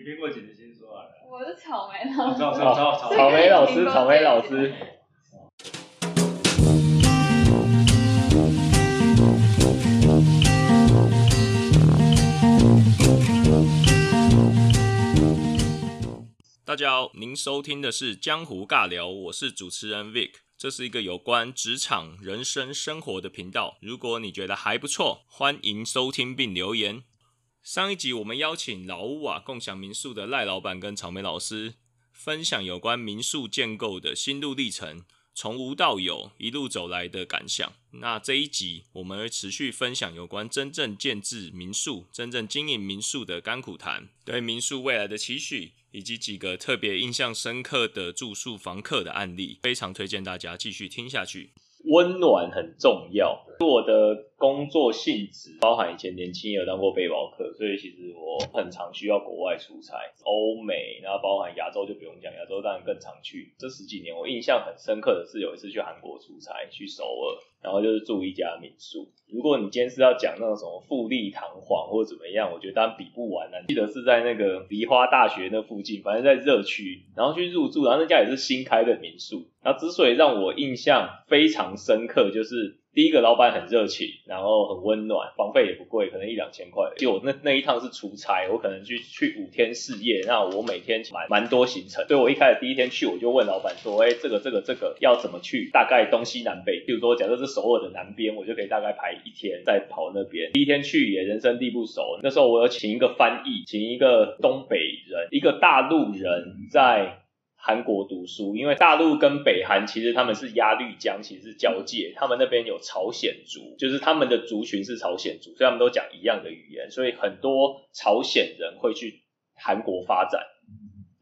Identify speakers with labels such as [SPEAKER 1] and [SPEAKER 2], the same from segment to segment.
[SPEAKER 1] 你苹果姐姐先说好了。
[SPEAKER 2] 我是草莓老师。
[SPEAKER 1] 草草草草
[SPEAKER 3] 草莓老师，草莓老师。
[SPEAKER 4] 大家好，您收听的是江湖尬聊，我是主持人 Vic。这是一个有关职场、人生、生活的频道。如果你觉得还不错，欢迎收听并留言。上一集我们邀请老屋啊共享民宿的赖老板跟草莓老师分享有关民宿建构的心路历程，从无到有一路走来的感想。那这一集我们会持续分享有关真正建制民宿、真正经营民宿的甘苦谈，对民宿未来的期许。以及几个特别印象深刻的住宿房客的案例，非常推荐大家继续听下去。
[SPEAKER 3] 温暖很重要。我的工作性质包含以前年轻有当过背包客，所以其实我很常需要国外出差，欧美，然后包含亚洲就不用讲，亚洲当然更常去。这十几年我印象很深刻的是有一次去韩国出差，去首尔，然后就是住一家民宿。如果你今天是要讲那种什么富丽堂皇或者怎么样，我觉得当然比不完啊。记得是在那个梨花大学那附近，反正在热区，然后去入住，然后那家也是新开的民宿。那之所以让我印象非常深刻，就是。第一个老板很热情，然后很温暖，房费也不贵，可能一两千块。就我那那一趟是出差，我可能去去五天四夜，那我每天蛮蛮多行程。所以我一开始第一天去，我就问老板说，哎，这个这个这个要怎么去？大概东西南北，比如说假设是首尔的南边，我就可以大概排一天再跑那边。第一天去也人生地不熟，那时候我有请一个翻译，请一个东北人，一个大陆人在。韩国读书，因为大陆跟北韩其实他们是鸭绿江，其实是交界，他们那边有朝鲜族，就是他们的族群是朝鲜族，所以他们都讲一样的语言，所以很多朝鲜人会去韩国发展，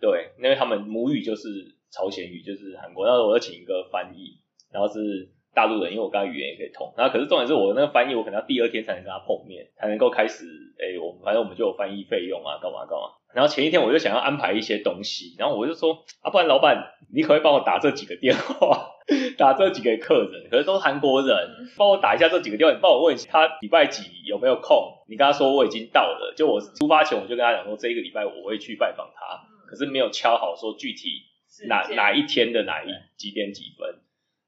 [SPEAKER 3] 对，因为他们母语就是朝鲜语，就是韩国。那我要请一个翻译，然后是大陆人，因为我刚刚语言也可以通。然后可是重点是我那个翻译，我可能要第二天才能跟他碰面，才能够开始，哎，我反正我们就有翻译费用啊，干嘛干嘛。然后前一天我就想要安排一些东西，然后我就说啊，不然老板，你可不可以帮我打这几个电话，打这几个客人，可是都是韩国人，帮我打一下这几个电话，你帮我问一下他礼拜几有没有空，你跟他说我已经到了，就我出发前我就跟他讲说这一个礼拜我会去拜访他，可是没有敲好说具体哪哪一天的哪一几点几分。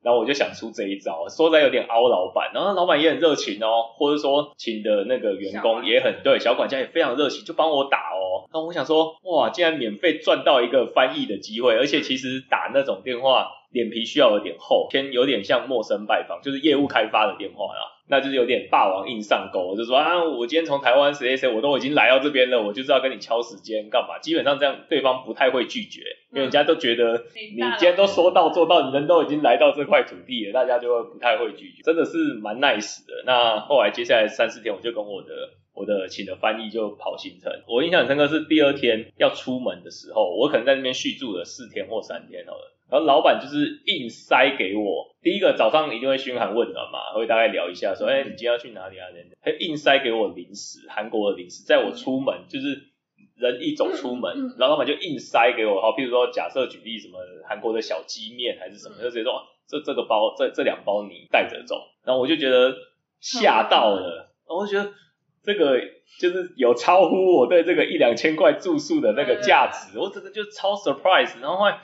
[SPEAKER 3] 然后我就想出这一招，说在有点凹老板，然后老板也很热情哦，或者说请的那个员工也很对，小管家也非常热情，就帮我打哦。那我想说，哇，竟然免费赚到一个翻译的机会，而且其实打那种电话。脸皮需要有点厚，偏有点像陌生拜访，就是业务开发的电话啦，那就是有点霸王硬上钩，就说啊，我今天从台湾谁谁谁，我都已经来到这边了，我就是要跟你敲时间干嘛？基本上这样对方不太会拒绝，因为人家都觉得你今天都说到做到，你人都已经来到这块土地了，大家就会不太会拒绝，真的是蛮 nice 的。那后来接下来三四天，我就跟我的我的请的翻译就跑行程，我印象很深刻是第二天要出门的时候，我可能在那边续住了四天或三天好了。然后老板就是硬塞给我，第一个早上一定会嘘寒问暖嘛，会大概聊一下，说，哎，你今天要去哪里啊？他硬塞给我零食，韩国的零食，在我出门就是人一走出门，然后老板就硬塞给我，好，譬如说假设举例什么韩国的小鸡面还是什么，就直接说，这这个包，这这两包你带着走，然后我就觉得吓到了，然后我觉得这个就是有超乎我对这个一两千块住宿的那个价值，我真的就超 surprise，然后后来。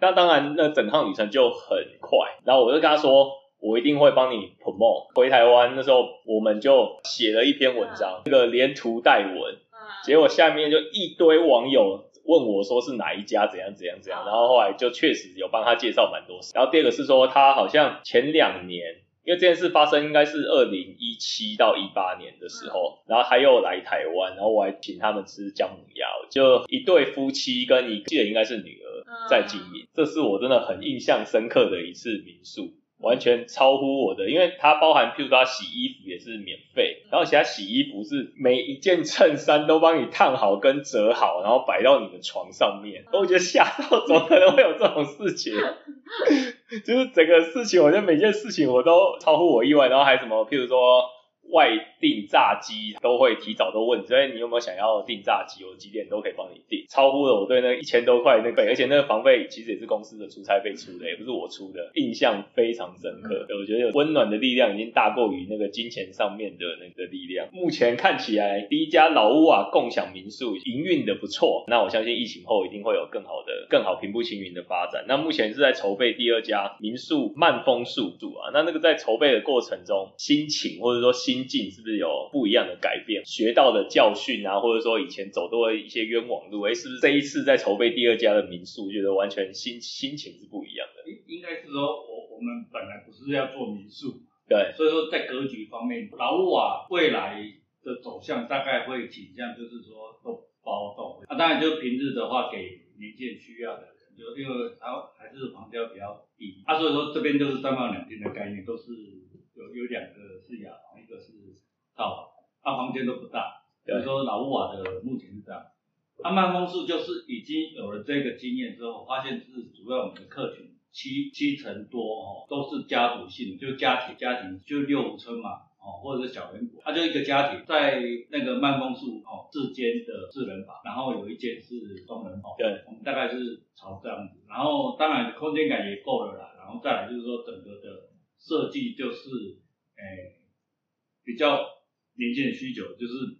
[SPEAKER 3] 那当然，那整趟旅程就很快。然后我就跟他说，我一定会帮你 promote。回台湾那时候，我们就写了一篇文章，那个连图带文。结果下面就一堆网友问我说是哪一家，怎样怎样怎样。然后后来就确实有帮他介绍蛮多。然后第二个是说，他好像前两年。因为这件事发生应该是二零一七到一八年的时候，然后他又来台湾，然后我还请他们吃姜母鸭，就一对夫妻跟一记得应该是女儿在经营，这是我真的很印象深刻的一次民宿。完全超乎我的，因为它包含，譬如说洗衣服也是免费，然后其他洗衣服是每一件衬衫都帮你烫好跟折好，然后摆到你的床上面，我觉得吓到，怎么可能会有这种事情？就是整个事情，我觉得每件事情我都超乎我意外，然后还什么，譬如说外订炸鸡都会提早都问，所以你有没有想要订炸鸡，我几点都可以帮你订，超乎了我对那一千多块那个，而且那个房费其实也是公司的出差费出的，也不是我出的，印象非常深刻。我觉得温暖的力量已经大过于那个金钱上面的那个力量。目前看起来第一家老屋啊共享民宿营运的不错，那我相信疫情后一定会有更好的、更好平步青云的发展。那目前是在筹备第二家民宿慢风宿住啊，那那个在筹备的过程中，心情或者说心心境是不是有不一样的改变？学到的教训啊，或者说以前走多的一些冤枉路，哎，是不是这一次在筹备第二家的民宿，觉得完全心心情是不一样的？
[SPEAKER 2] 应应该是说，我我们本来不是要做民宿，
[SPEAKER 3] 对，
[SPEAKER 2] 所以说在格局方面，老瓦未来的走向大概会倾向就是说都包栋，啊，当然就平日的话给年轻人需要的人，就因为它还是房价比较低，啊，所以说这边就是三房两厅的概念，都是有有两个是雅，个是套房，啊，房间都不大，比如说老屋瓦的目前是这样。他，慢风宿就是已经有了这个经验之后，发现是主要我们的客群七七成多哦，都是家族性，就家庭家庭就六五村嘛哦，或者是小人国，它就一个家庭在那个慢风宿哦，四间的四人房，然后有一间是双人房，
[SPEAKER 3] 对，
[SPEAKER 2] 我们大概是朝这样子，然后当然空间感也够了啦，然后再来就是说整个的设计就是诶比较年轻的需求，就是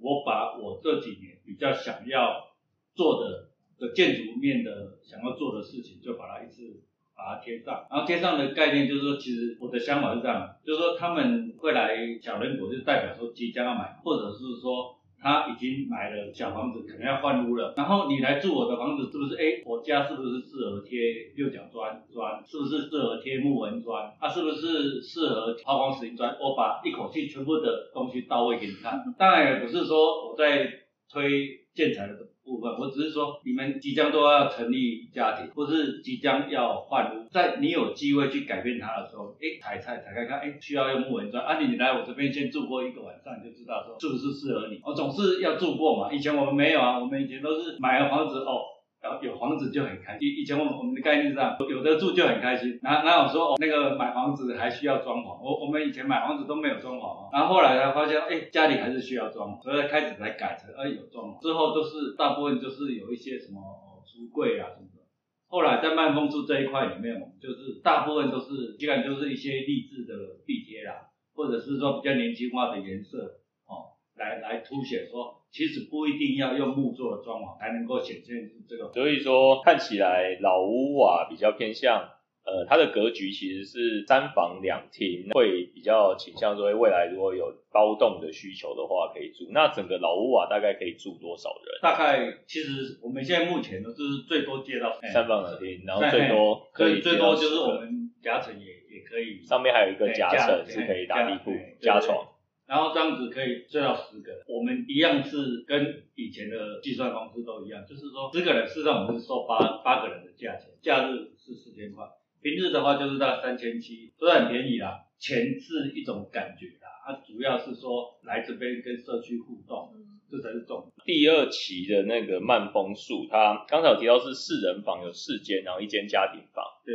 [SPEAKER 2] 我把我这几年比较想要做的的建筑面的想要做的事情，就把它一次把它贴上。然后贴上的概念就是说，其实我的想法是这样，就是说他们会来小人国，就代表说即将要买，或者是说他已经买了小房子，可能要换屋了。然后你来住我的房子，是不是？哎，我家是不是适合贴六角砖砖？是不是适合贴木纹砖？啊是不是适合抛光石英砖？我把一口气全部的东西到位给你看。当然也不是说我在推建材的部分，我只是说你们即将都要成立家庭，或是即将要换屋，在你有机会去改变它的时候，哎，踩踩踩开看，哎，需要用木纹砖，啊，你来我这边先住过一个晚上，你就知道说是不是适合你。我总是要住过嘛，以前我们没有啊，我们以前都是买了房子哦。然后有房子就很开心，以前我们我们的概念是这样，有的住就很开心。然后然后我说哦那个买房子还需要装潢？我我们以前买房子都没有装潢。然后后来才发现，哎，家里还是需要装潢，所以开始才改成哎有装潢。之后都是大部分就是有一些什么橱柜啊什么的。后来在慢风处这一块里面，我们就是大部分都是基本上就是一些励志的壁贴啦，或者是说比较年轻化的颜色哦，来来凸显说。其实不一定要用木做的装潢才能够显现出这个。
[SPEAKER 3] 所以说看起来老屋瓦比较偏向，呃，它的格局其实是三房两厅，会比较倾向说未来如果有包栋的需求的话可以住。那整个老屋瓦大概可以住多少人？
[SPEAKER 2] 大概其实我们现在目前都是最多接到
[SPEAKER 3] 三房两厅，然后最多可以
[SPEAKER 2] 最多就是我们夹层也也可以，
[SPEAKER 3] 上面还有一个夹层是可以打地铺加床。
[SPEAKER 2] 然后这样子可以睡到十个，我们一样是跟以前的计算方式都一样，就是说十个人，事实上我们是收八八个人的价钱，假日是四千块，平日的话就是到三千七，都很便宜啦。钱是一种感觉啦，它主要是说来这边跟社区互动，这才是重点。
[SPEAKER 3] 第二期的那个慢风树，它刚才有提到是四人房，有四间，然后一间家庭房。
[SPEAKER 2] 对，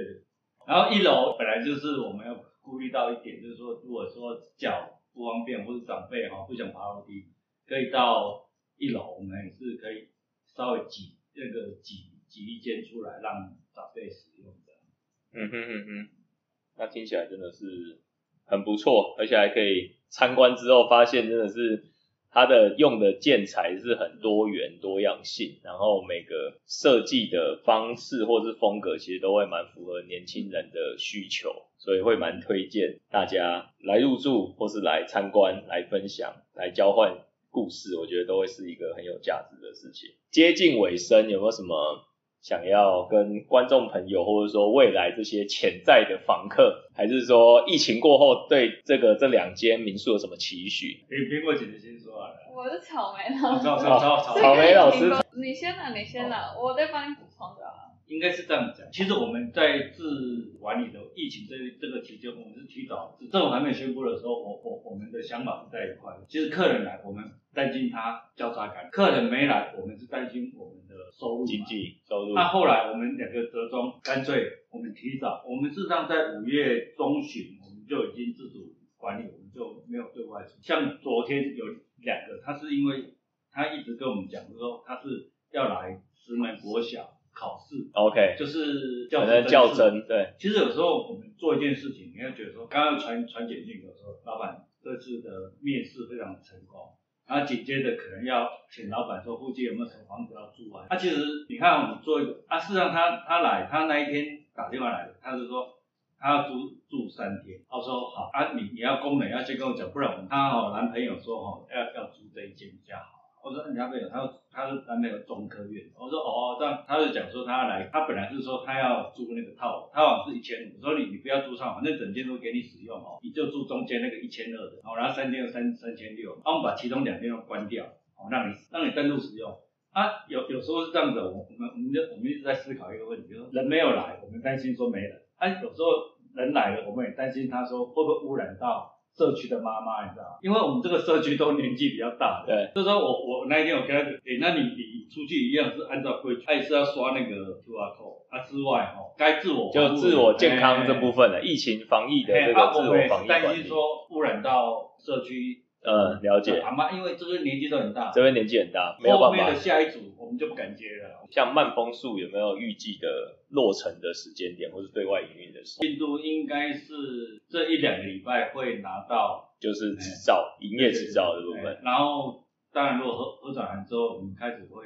[SPEAKER 2] 然后一楼本来就是我们要顾虑到一点，就是说如果说脚。不方便或是长辈哈不想爬楼梯，可以到一楼，我们也是可以稍微挤那个挤挤一间出来让长辈使用的。
[SPEAKER 3] 嗯哼哼哼，那听起来真的是很不错，而且还可以参观之后发现真的是。它的用的建材是很多元多样性，然后每个设计的方式或是风格其实都会蛮符合年轻人的需求，所以会蛮推荐大家来入住或是来参观、来分享、来交换故事，我觉得都会是一个很有价值的事情。接近尾声，有没有什么？想要跟观众朋友，或者说未来这些潜在的房客，还是说疫情过后对这个这两间民宿有什么期许？
[SPEAKER 2] 苹苹果姐姐先说啊。
[SPEAKER 5] 我是草莓老师。
[SPEAKER 2] 草
[SPEAKER 3] 莓老师，
[SPEAKER 5] 你先啦，你先啦，我再帮你补充的。
[SPEAKER 2] 应该是这样讲，其实我们在治管理的疫情这这个期间，我们是提早，政府还没有宣布的时候，我我我们的想法是在一块。其实客人来，我们担心他交叉感；客人没来，我们是担心我们的收入
[SPEAKER 3] 经济收入。
[SPEAKER 2] 那后来我们两个折中，干脆我们提早，我们事实上在五月中旬，我们就已经自主。管理，我们就没有对外出。像昨天有两个，他是因为他一直跟我们讲，就说他是要来石门国小考试
[SPEAKER 3] ，OK，
[SPEAKER 2] 就是教
[SPEAKER 3] 可能较真，对，
[SPEAKER 2] 其实有时候我们做一件事情，你会觉得说，刚刚传传简讯，有时候老板这次的面试非常成功，然后紧接着可能要请老板说附近有没有什么房子要租啊？啊，其实你看我们做一个啊，事实上他他来，他那一天打电话来的，他是说他要住住三天，他说好啊，你你要工人要先跟我讲，不然我们他哦男朋友说哦要要租这一间比较好。我说你男朋友，他说他是男朋友中科院，我说哦这样，他就讲说他要来，他本来是说他要租那个套，套房是一千五，我说你你不要租上，反正整间都给你使用哦，你就住中间那个一千二的，哦，然后三天就三三千六，然后我们把其中两间都关掉，哦，让你让你登录使用。啊，有有时候是这样子，我我们我们就我们一直在思考一个问题，就是人没有来，我们担心说没人，啊，有时候人来了，我们也担心他说会不会污染到社区的妈妈，你知道吗？因为我们这个社区都年纪比较大的，
[SPEAKER 3] 对，
[SPEAKER 2] 就是说我我那一天我跟他，诶、那你你出去一样是按照规矩，他也是要刷那个 QR code，啊之外哦，该自我
[SPEAKER 3] 就自我健康这部
[SPEAKER 2] 分，
[SPEAKER 3] 分的疫情防疫的
[SPEAKER 2] 哎
[SPEAKER 3] 这个自
[SPEAKER 2] 啊我
[SPEAKER 3] 防疫
[SPEAKER 2] 担心
[SPEAKER 3] 管理，
[SPEAKER 2] 说污染到社区，
[SPEAKER 3] 嗯，了解，
[SPEAKER 2] 阿妈，因为这边年纪都很大，
[SPEAKER 3] 这边年纪很大，没有办法
[SPEAKER 2] 后面的。下一组我们就不敢接了。
[SPEAKER 3] 像慢风速有没有预计的落成的时间点，或是对外营运的时间，
[SPEAKER 2] 进度应该是这一两个礼拜会拿到
[SPEAKER 3] 就是执照、营业执照的部分。
[SPEAKER 2] 哎然后当然如果核核转完之后，我们开始会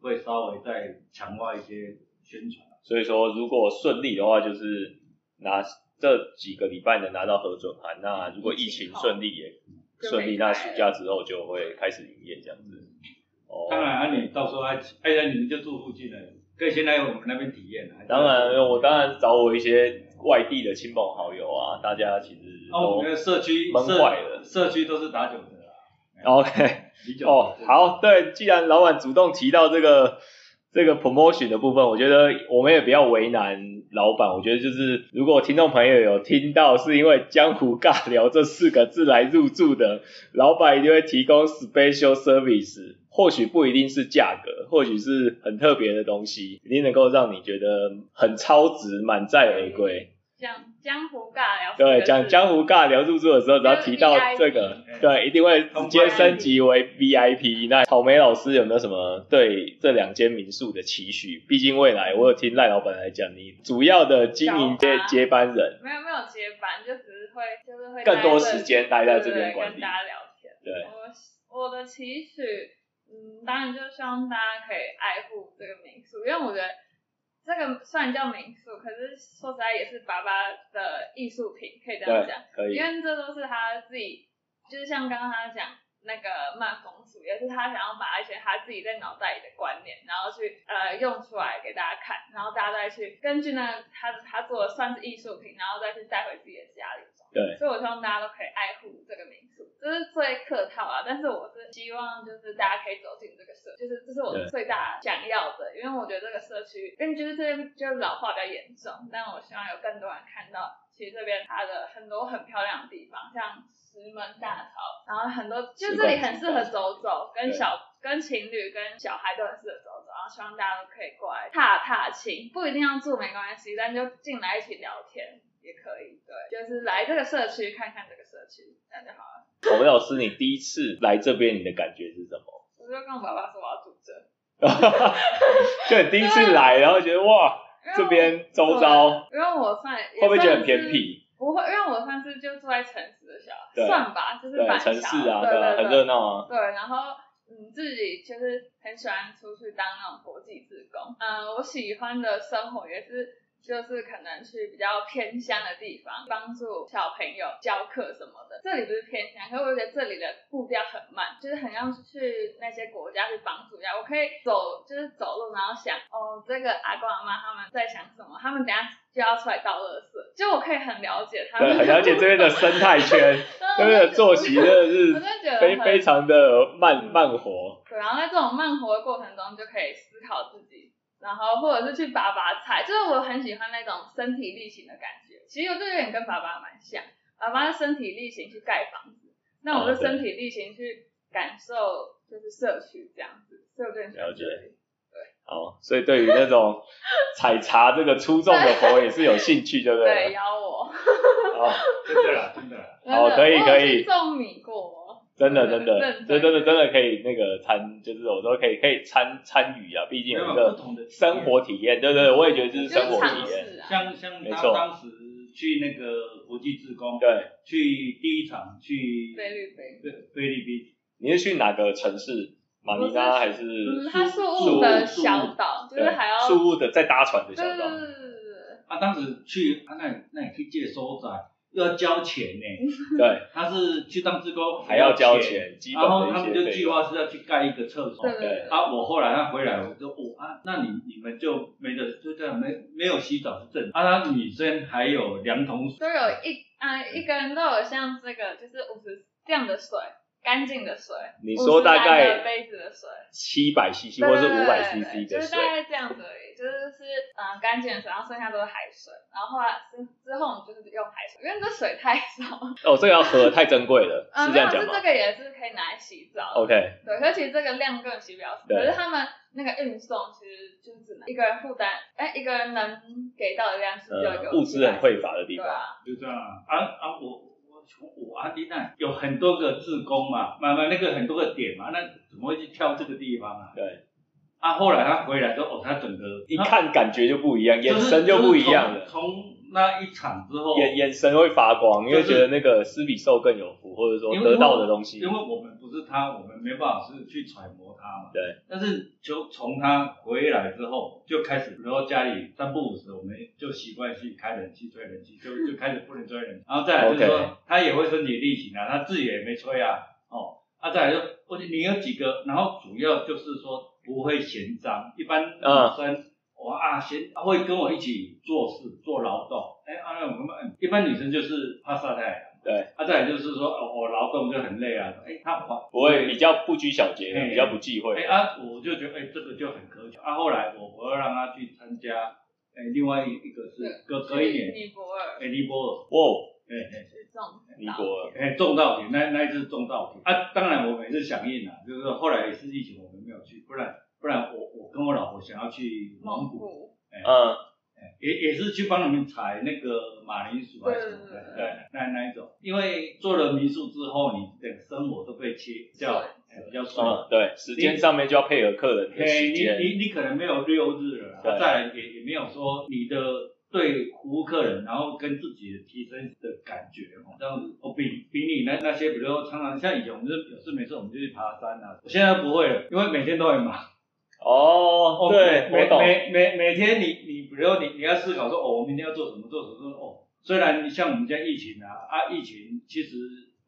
[SPEAKER 2] 会稍微再强化一些宣传。
[SPEAKER 3] 所以说，如果顺利的话，就是拿这几个礼拜能拿到核准函。那如果疫情顺利也顺利，那暑假之后就会开始营业这样子。哦，
[SPEAKER 2] 当然，啊，你到时候哎，哎呀，你们就住附近的，可以先来我们那边体验啊。
[SPEAKER 3] 当然，我当然找我一些外地的亲朋好友啊，大家其实
[SPEAKER 2] 哦，我
[SPEAKER 3] 都
[SPEAKER 2] 们的社区
[SPEAKER 3] 闷坏了
[SPEAKER 2] 社区都是打酒的啦。
[SPEAKER 3] OK。哦，好，对，既然老板主动提到这个这个 promotion 的部分，我觉得我们也不要为难老板。我觉得就是，如果听众朋友有听到是因为“江湖尬聊”这四个字来入住的，老板一定会提供 special service，或许不一定是价格，或许是很特别的东西，一定能够让你觉得很超值、满载而归。
[SPEAKER 5] 讲江湖尬聊，
[SPEAKER 3] 对，讲江湖尬聊入住的时候，只要提到这个，对，一定会直接升级为 VIP。那草莓老师有没有什么对这两间民宿的期许？毕竟未来我有听赖老板来讲，你主要的经营接接班人，
[SPEAKER 5] 没有没有接班，就只是会就是会
[SPEAKER 3] 更多时间待在这
[SPEAKER 5] 对
[SPEAKER 3] 边管理
[SPEAKER 5] 跟大。家聊天。
[SPEAKER 3] 对，
[SPEAKER 5] 我我的期许，嗯，当然就希望大家可以爱护这个民宿，因为我觉得这个虽然叫民宿，可是说实在也是爸爸的艺术品，可以这样
[SPEAKER 3] 对
[SPEAKER 5] 讲，，
[SPEAKER 3] 可以
[SPEAKER 5] 因，为这都是他自己，就是像刚刚他讲那个慢风俗，也是他想要把一些他自己在脑袋里的观念，然后去呃用出来给大家看，然后大家再去根据那他他做的算是艺术品，然后再去带回自己的家里中。
[SPEAKER 3] 对，
[SPEAKER 5] 所以我希望大家都可以爱护这个民宿，这是最客套啊。但是我是希望就是大家可以走进这个社，就是这是我最大想要的，因为我觉得这个社区，因为就是这边就是老化比较严重，但我希望有更多人看到，其实这边它的很多很漂亮的地方，像石门大桥，然后很多就这里很适合走走，跟小跟情侣跟小孩都很适合走走，然后希望大家都可以过来踏踏青，不一定要住没关系，但就进来一起聊天。也可以，对，就是来这个社区看看这个社区，这样就好了。
[SPEAKER 3] 草莓老师，你第一次来这边，你的感觉是什么？
[SPEAKER 5] 我就跟我爸爸说我要住这，
[SPEAKER 3] 就你第一次来，然后觉得哇，这边周遭
[SPEAKER 5] 因为我算
[SPEAKER 3] 会不会觉得很偏？僻？
[SPEAKER 5] 不会，因为我算是就住在城市的小孩，算吧，就是，板
[SPEAKER 3] 城市啊，
[SPEAKER 5] 对
[SPEAKER 3] 啊，很热闹啊。
[SPEAKER 5] 对，然后嗯，自己就是很喜欢出去当那种国际志工。嗯，我喜欢的生活也是。就是可能去比较偏乡的地方，帮助小朋友教课什么的。这里不是偏乡，可是我觉得这里的步调很慢，就是很像去那些国家去帮助一下。我可以走，就是走路，然后想哦，这个阿公阿妈他们在想什么，他们等下就要出来倒垃圾，就我可以很了解他们，
[SPEAKER 3] 对，很了解这边的生态圈，这边的作息真的
[SPEAKER 5] 我
[SPEAKER 3] 是
[SPEAKER 5] 真的觉得
[SPEAKER 3] 非非常的慢慢活。
[SPEAKER 5] 对，然后在这种慢活的过程中，就可以思考自己，然后或者是去拔拔菜，就是我很喜欢那种身体力行的感觉。其实我就有点跟爸爸蛮像，爸爸是身体力行去盖房子，那我
[SPEAKER 3] 哦对
[SPEAKER 5] 是身体力行去感受就是社区这样子，所以我就很喜欢
[SPEAKER 3] 了解
[SPEAKER 5] 这里。
[SPEAKER 3] 好，所以对于那种采茶这个出众的活也是有兴趣，对不
[SPEAKER 5] 对，
[SPEAKER 3] 对？
[SPEAKER 5] 邀我。
[SPEAKER 3] 哦，
[SPEAKER 2] 真的啦，真的
[SPEAKER 3] 哦可以可以
[SPEAKER 5] 去种米过，
[SPEAKER 3] 真的真的，
[SPEAKER 5] 认
[SPEAKER 3] 这真。的真的可以那个参，就是我说可以可以参参与啊，毕竟有一个生活体验，对对对，我也觉得这是
[SPEAKER 5] 就是
[SPEAKER 3] 生活体验。
[SPEAKER 2] 像像他
[SPEAKER 3] 没错。
[SPEAKER 2] 当时去那个国际志工，
[SPEAKER 3] 对，
[SPEAKER 2] 去第一场去
[SPEAKER 5] 菲律宾，
[SPEAKER 2] 菲菲律宾，
[SPEAKER 3] 你是去哪个城市？马尼拉还是
[SPEAKER 5] 嗯，它宿
[SPEAKER 3] 宿
[SPEAKER 5] 务的小岛，就是
[SPEAKER 3] 对
[SPEAKER 5] 还要
[SPEAKER 3] 宿务的在搭船的小岛，
[SPEAKER 5] 对对对对对对，
[SPEAKER 2] 他当时去，啊，那那里去借收仔又要交钱呢，
[SPEAKER 3] 对，
[SPEAKER 2] 他是去当志工
[SPEAKER 3] 还要交
[SPEAKER 2] 钱，然后他们就计划。是要去盖一个厕所，
[SPEAKER 5] 对
[SPEAKER 2] 啊，我后来他回来，我就哦啊，那你你们就没得就这样没没有洗澡是正常，啊，他女生还有两桶水，
[SPEAKER 5] 都有一啊一个人都有像这个就是五十这样的水，干净的水，
[SPEAKER 3] 你说大
[SPEAKER 5] 50
[SPEAKER 3] 概
[SPEAKER 5] 杯子的水，
[SPEAKER 3] 七百 CC
[SPEAKER 5] 对
[SPEAKER 3] 或是五百 CC 的水。
[SPEAKER 5] 就是大，概这样子而已，就是是嗯干净的水，然后剩下都是海水，然后后来之之后我们就是用海水，因为这水太少，
[SPEAKER 3] 哦，这个要喝太珍贵了，
[SPEAKER 5] 嗯，
[SPEAKER 3] 是这样讲
[SPEAKER 5] 是这个也是可以拿来洗澡
[SPEAKER 3] ？OK，
[SPEAKER 5] 对，可是其实这个量根本洗不了，
[SPEAKER 3] 对。
[SPEAKER 5] 可是他们那个运送其实就只能一个人负担，哎，一个人能给到的量是只有一个
[SPEAKER 3] 呃，物资很匮乏的地方，
[SPEAKER 5] 对啊，
[SPEAKER 2] 就这样啊啊啊我。我从我阿迪那有很多个自工嘛，慢慢那个很多个点嘛，那怎么会去挑这个地方啊？
[SPEAKER 3] 对，
[SPEAKER 2] 啊，后来他回来之后，哦，他整个
[SPEAKER 3] 一看感觉就不一样，眼神就不一样了
[SPEAKER 2] 就是。从从那一场之后，
[SPEAKER 3] 眼眼神会发光，因为觉得那个施比受更有福，或者说得到的东西
[SPEAKER 2] 因。为我们不是他，我们没办法是去揣摩他嘛。
[SPEAKER 3] 对。
[SPEAKER 2] 但是就从他回来之后，就开始，比如说家里三不五时，我们就习惯去开冷气、吹冷气，就 就开始不能吹冷气。然后再来就是说他也会身体力行啊，他自己也没吹啊，哦，啊，再来就，我你有几个，然后主要就是说不会嫌脏，一般女
[SPEAKER 3] 嗯。
[SPEAKER 2] 生。我啊，嫌会跟我一起做事做劳动，哎，啊，那我们一般女生就是怕晒太阳，
[SPEAKER 3] 对，
[SPEAKER 2] 啊，再来就是说，哦，我劳动就很累啊，哎，他还
[SPEAKER 3] 不会比较不拘小节，
[SPEAKER 2] 哎。
[SPEAKER 3] 比较不忌讳。
[SPEAKER 2] 哎。啊，我就觉得哎，这个就很苛求。啊，后来我我要让他去参加，哎，另外一个是隔隔一年，
[SPEAKER 5] 尼泊尔
[SPEAKER 2] 哎，尼泊尔，
[SPEAKER 3] 哇，
[SPEAKER 2] 哎哎。
[SPEAKER 3] 尼泊尔，
[SPEAKER 2] 哎，种稻田，那那一次种稻田。啊，当然我们也是响应了，就是说后来也是疫情，我们没有去，不然不然我我跟我老婆想要去蒙古，
[SPEAKER 3] 嗯，
[SPEAKER 2] 也也是去帮他们采那个马铃薯还是什么的，
[SPEAKER 5] 对
[SPEAKER 2] 对，那那一种，因为做了民宿之后，你的生活都被切比较哎比较顺。
[SPEAKER 3] 嗯，对，时间上面就要配合客人
[SPEAKER 2] 你
[SPEAKER 3] 时间。
[SPEAKER 2] 你你可能没有六日了再来也也没有说你的对服务客人，然后跟自己的提升的感觉哦，这样子哦，比比你那那些，比如说常常像以前我们就有事没事我们就去爬山啊，我现在不会了，因为每天都很忙。
[SPEAKER 3] 哦，对，
[SPEAKER 2] 每。每每每天你你比如说你你要思考说哦，我明天要做什么做什么做什么哦。虽然像我们现在疫情啊啊疫情，其实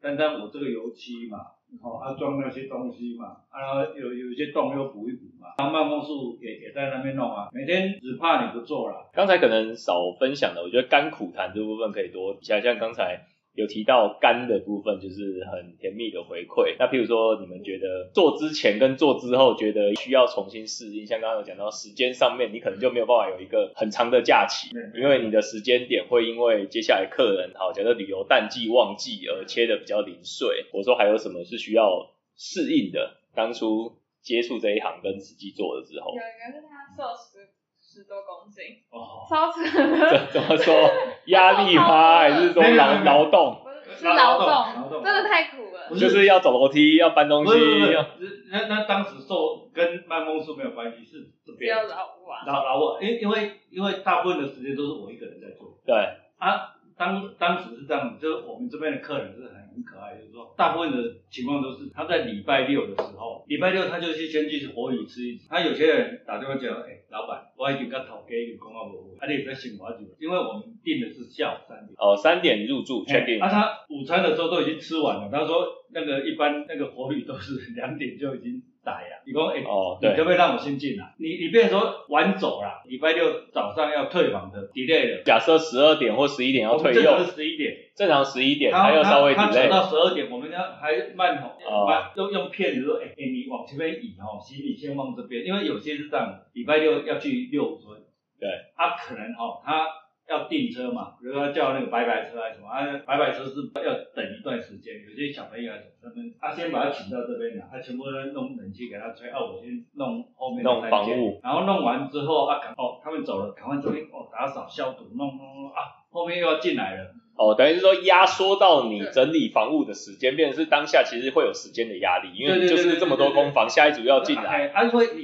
[SPEAKER 2] 单单我这个油漆嘛，哦，安、装那些东西嘛，啊，然后有有一些洞又补一补嘛，然后慢工树也也在那边弄啊，每天只怕你不做了。
[SPEAKER 3] 刚才可能少分享的，我觉得甘苦痰这部分可以多一下，像刚才。有提到甘的部分，就是很甜蜜的回馈。那譬如说，你们觉得做之前跟做之后，觉得需要重新适应，像刚刚有讲到时间上面，你可能就没有办法有一个很长的假期，因为你的时间点会因为接下来客人好，假设旅游淡季旺季而切的比较零碎。我说还有什么是需要适应的？当初接触这一行跟实际做了之后
[SPEAKER 5] 有，一个是他瘦十十多公斤，
[SPEAKER 2] 哦，
[SPEAKER 5] 超扯。的，
[SPEAKER 3] 怎怎么说？压力吗？还是说劳劳动？
[SPEAKER 5] 是是劳
[SPEAKER 2] 劳动
[SPEAKER 5] 动，真的太苦了。
[SPEAKER 3] 就是要走楼梯，要搬东西
[SPEAKER 2] 不是不是，
[SPEAKER 3] 要
[SPEAKER 2] 不是。那那当时瘦跟办公室没有关系，是这
[SPEAKER 5] 只
[SPEAKER 2] 边
[SPEAKER 5] 要劳务啊，
[SPEAKER 2] 老老我，因因为因为大部分的时间都是我一个人在做。
[SPEAKER 3] 对，
[SPEAKER 2] 啊，当当时是这样，就是我们这边的客人是很很可爱，就是说大部分的情况都是他在礼拜六的时候，礼拜六他就去先去火鱼吃一吃。他有些人打电话讲，哎、老板，我已经跟头家已经讲好无，啊，你在醒我就，因为我们订的是下午三点。
[SPEAKER 3] 哦，三点入住 check
[SPEAKER 2] 哎
[SPEAKER 3] in，
[SPEAKER 2] 啊，他午餐的时候都已经吃完了。他说那个一般那个火鱼都是两点就已经打烊。你说，哎、
[SPEAKER 3] 哦，对
[SPEAKER 2] 你可不可以让我先进来？你你变成说晚走了，礼拜六早上要退房的 delay 了，
[SPEAKER 3] 假设十二点或十一点要退右
[SPEAKER 2] 我们正常，是十一点。
[SPEAKER 3] 正常十一点，
[SPEAKER 2] 他
[SPEAKER 3] 还要稍微 delay，
[SPEAKER 2] 到十二点，我们要还慢吼，
[SPEAKER 3] 哦
[SPEAKER 2] 慢用用骗子说，哎、哎、你往前面移哦，行李先放这边，因为有些是这样，礼拜六要去六村，
[SPEAKER 3] 对，
[SPEAKER 2] 他、可能哦，他要订车嘛，比如说叫那个白白车还是什么，啊，白白车是要等一段时间，有些小朋友啊什么他们，他、先把他请到这边来，他全部都弄冷气给他吹，啊，我先弄后面的
[SPEAKER 3] 弄房务，
[SPEAKER 2] 然后弄完之后啊，赶哦，他们走了，赶快这边哦打扫消毒，弄弄弄啊，后面又要进来了。
[SPEAKER 3] 哦，等于是说压缩到你整理房屋的时间，变成是当下其实会有时间的压力，因为就是这么多空房，下一组要进来，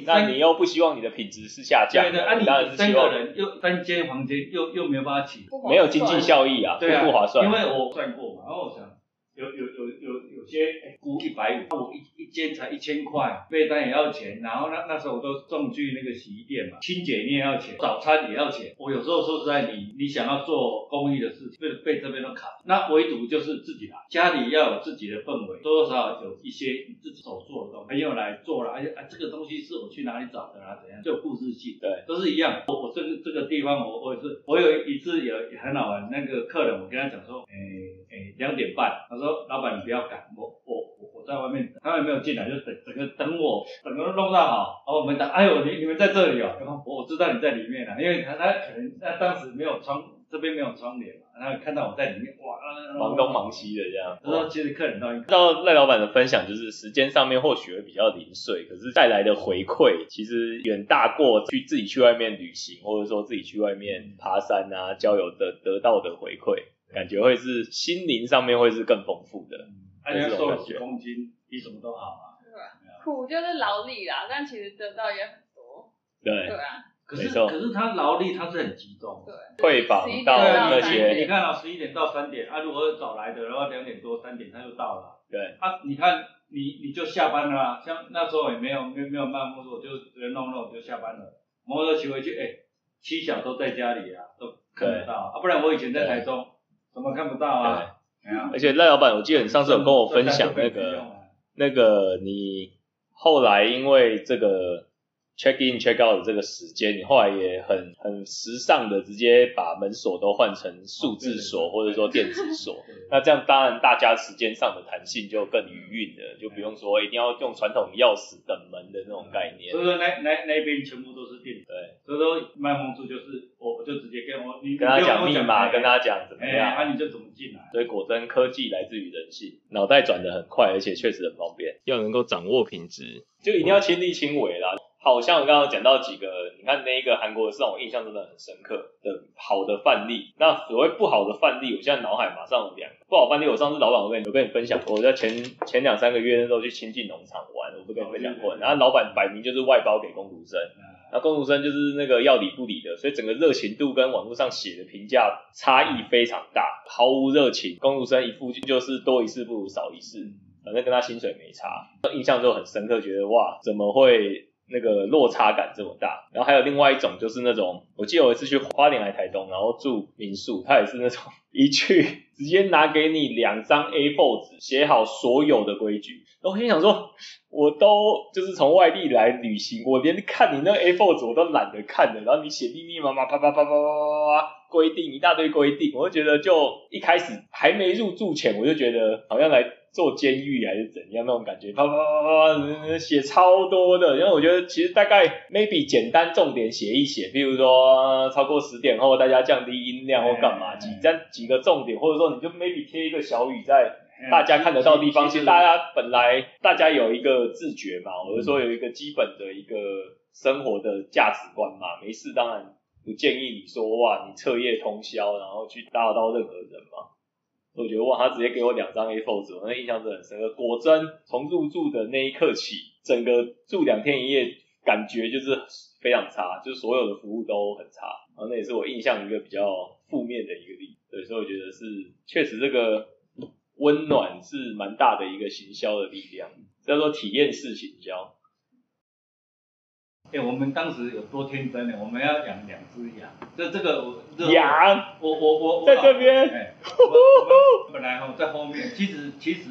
[SPEAKER 3] 那你又不希望你的品质是下降，
[SPEAKER 2] 对对，啊，
[SPEAKER 3] 你当然
[SPEAKER 2] 你三个
[SPEAKER 3] 是希望
[SPEAKER 2] 人又单间房间又又没有办法起，
[SPEAKER 3] 没有经济效益啊，
[SPEAKER 2] 对啊，
[SPEAKER 3] 不划算。
[SPEAKER 2] 因为我算过嘛，然后我想有有有有有些哎估一百五，我一一间才一千块，被单也要钱，然后那那时候我都送去那个洗衣店嘛，清洁你也要钱，早餐也要钱。我有时候说实在，你你想要做公益的事情，被被这边都卡。那唯独就是自己来，家里要有自己的氛围，多多少少有一些你自己手做的东西，朋友来做了，而且啊这个东西是我去哪里找的啊，怎样，就有故事性。
[SPEAKER 3] 对，
[SPEAKER 2] 都是一样。我我这个这个地方我我也是，我有一次有很好玩，那个客人我跟他讲说，诶诶两点半，他说老板你不要赶，我我我我在外面等，他们没有进来就等整个等我，整个弄到好，然后我们等，哎呦你你们在这里哦，然后我我知道你在里面了，因为他他可能他当时没有窗，这边没有窗帘嘛，然后看到我在里面，哇，
[SPEAKER 3] 忙东忙。西的这样。
[SPEAKER 2] 然后其实客人到应该
[SPEAKER 3] 照赖老板的分享，就是时间上面或许会比较零碎，可是带来的回馈其实远大过去自己去外面旅行，或者说自己去外面爬山啊、郊游的得到的回馈，感觉会是心灵上面会是更丰富的。
[SPEAKER 2] 而且瘦了十公斤，比什么都好啊。
[SPEAKER 5] 对啊，苦就是劳力啦，但其实得到也很多。对
[SPEAKER 3] 对，
[SPEAKER 5] 啊，
[SPEAKER 2] 可是可是他劳力他是很集中。
[SPEAKER 5] 对。
[SPEAKER 3] 退房
[SPEAKER 5] 11
[SPEAKER 3] 到
[SPEAKER 5] 点
[SPEAKER 3] 那些
[SPEAKER 2] 你看啊，十一点到三点，啊，如果早来的，然后两点多、三点他就到了。
[SPEAKER 3] 对，
[SPEAKER 2] 啊，你看你你就下班了啊，像那时候也没有没有没有慢摩托，我就直接弄弄就下班了。摩托骑回去，哎，七小都在家里啊，都看得到啊，不然我以前在台中什么看不到啊。
[SPEAKER 3] 而且赖老板，我记得你上次有跟我分享那个那个你后来因为这个 check in check out 的这个时间，你后来也很很时尚的直接把门锁都换成数字锁或者说电子锁。那这样当然大家时间上的弹性就更余韵了，就不用说一定要用传统钥匙等门的那种概念。
[SPEAKER 2] 所。以说那那那边全部都是电子，
[SPEAKER 3] 对，
[SPEAKER 2] 所以说卖风处就是我我就直接跟我你
[SPEAKER 3] 跟他讲密码，
[SPEAKER 2] 跟
[SPEAKER 3] 他讲怎么
[SPEAKER 2] 哎，
[SPEAKER 3] 样。
[SPEAKER 2] 啊你就怎么进来。
[SPEAKER 3] 所以果真科技来自于人性，脑袋转得很快，而且确实很方便。
[SPEAKER 4] 要能够掌握品质，
[SPEAKER 3] 就一定要亲力亲为啦。好像我刚刚讲到几个，你看那一个韩国的是让我印象真的很深刻的好的范例。那所谓不好的范例，我现在脑海马上有两个不好范例。我上次老板我跟你有跟你分享过，我在前前两三个月那时候去亲近农场玩，我不跟你分享过。然后老板摆明就是外包给工读生，然后工读生就是那个要理不理的，所以整个热情度跟网络上写的评价差异非常大，毫无热情。工读生一副就是多一事不如少一事，反正跟他薪水没差，印象就很深刻，觉得哇，怎么会那个落差感这么大？然后还有另外一种就是那种，我记得有一次去花莲来台东，然后住民宿，他也是那种 一去直接拿给你两张 A4 纸，写好所有的规矩。我心想说，我都就是从外地来旅行，我连看你那 A4 纸我都懒得看的。然后你写密密麻麻，啪啪啪啪啪啪啪，规定一大堆规定，我就觉得就一开始还没入住前，我就觉得好像来。做监狱还是怎样那种感觉，啪啪啪啪啪写超多的，因为我觉得其实大概 maybe 简单重点写一写，比如说超过十点后大家降低音量或干嘛，几张几个重点，或者说你就 maybe 贴一个小语在大家看得到的地方，其实大家本来大家有一个自觉嘛，或者说有一个基本的一个生活的价值观嘛，没事当然不建议你说哇你彻夜通宵，然后去打扰到任何人嘛。我觉得哇，他直接给我两张 A4 纸，我那印象真的很深刻。果真从入住的那一刻起，整个住两天一夜，感觉就是非常差，就是所有的服务都很差。然后那也是我印象一个比较负面的一个例子。对，所以我觉得是确实这个温暖是蛮大的一个行销的力量，叫做体验式行销。
[SPEAKER 2] 哎、我们当时有多天真呢？我们要养两只羊，这这个我
[SPEAKER 3] 羊
[SPEAKER 2] 我我我我
[SPEAKER 3] 在这边
[SPEAKER 2] 哎、我们我本来哈在后面，其实其实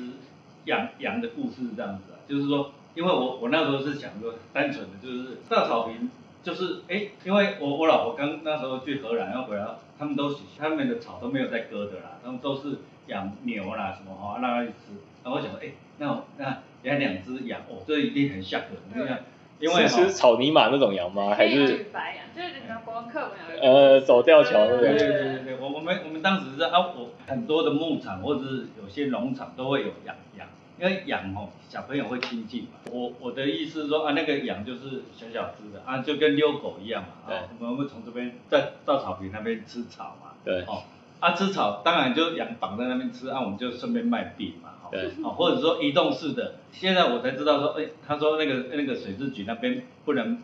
[SPEAKER 2] 羊羊的故事是这样子啊，就是说，因为我我那时候是想说，单纯的就是大草坪，就是哎、因为我我老婆刚那时候去荷兰要回来，他们都他们的草都没有在割的啦，他们都是养牛啦什么哈，让它去吃。然后我想说，哎、那那养两只羊，哦，这一定很吓人，你看，因为哈
[SPEAKER 3] 是吃草泥马那种羊吗？还是
[SPEAKER 5] 白羊，就是你们国文课本有一个
[SPEAKER 3] 呃走吊桥那
[SPEAKER 2] 对
[SPEAKER 3] 个？
[SPEAKER 2] 对对对对，我我们我们当时是啊，我很多的牧场或者是有些农场都会有养羊，因为羊哦小朋友会亲近嘛。我我的意思是说啊，那个羊就是小小只的啊，就跟遛狗一样嘛。
[SPEAKER 3] 对
[SPEAKER 2] 啊，我们会从这边在稻草坪那边吃草嘛。
[SPEAKER 3] 对
[SPEAKER 2] 哦，啊，吃草当然就羊绑在那边吃，啊，我们就顺便卖饼嘛，哈
[SPEAKER 3] 对，
[SPEAKER 2] 哦，或者说移动式的，现在我才知道说，哎，他说那个那个水质局那边不能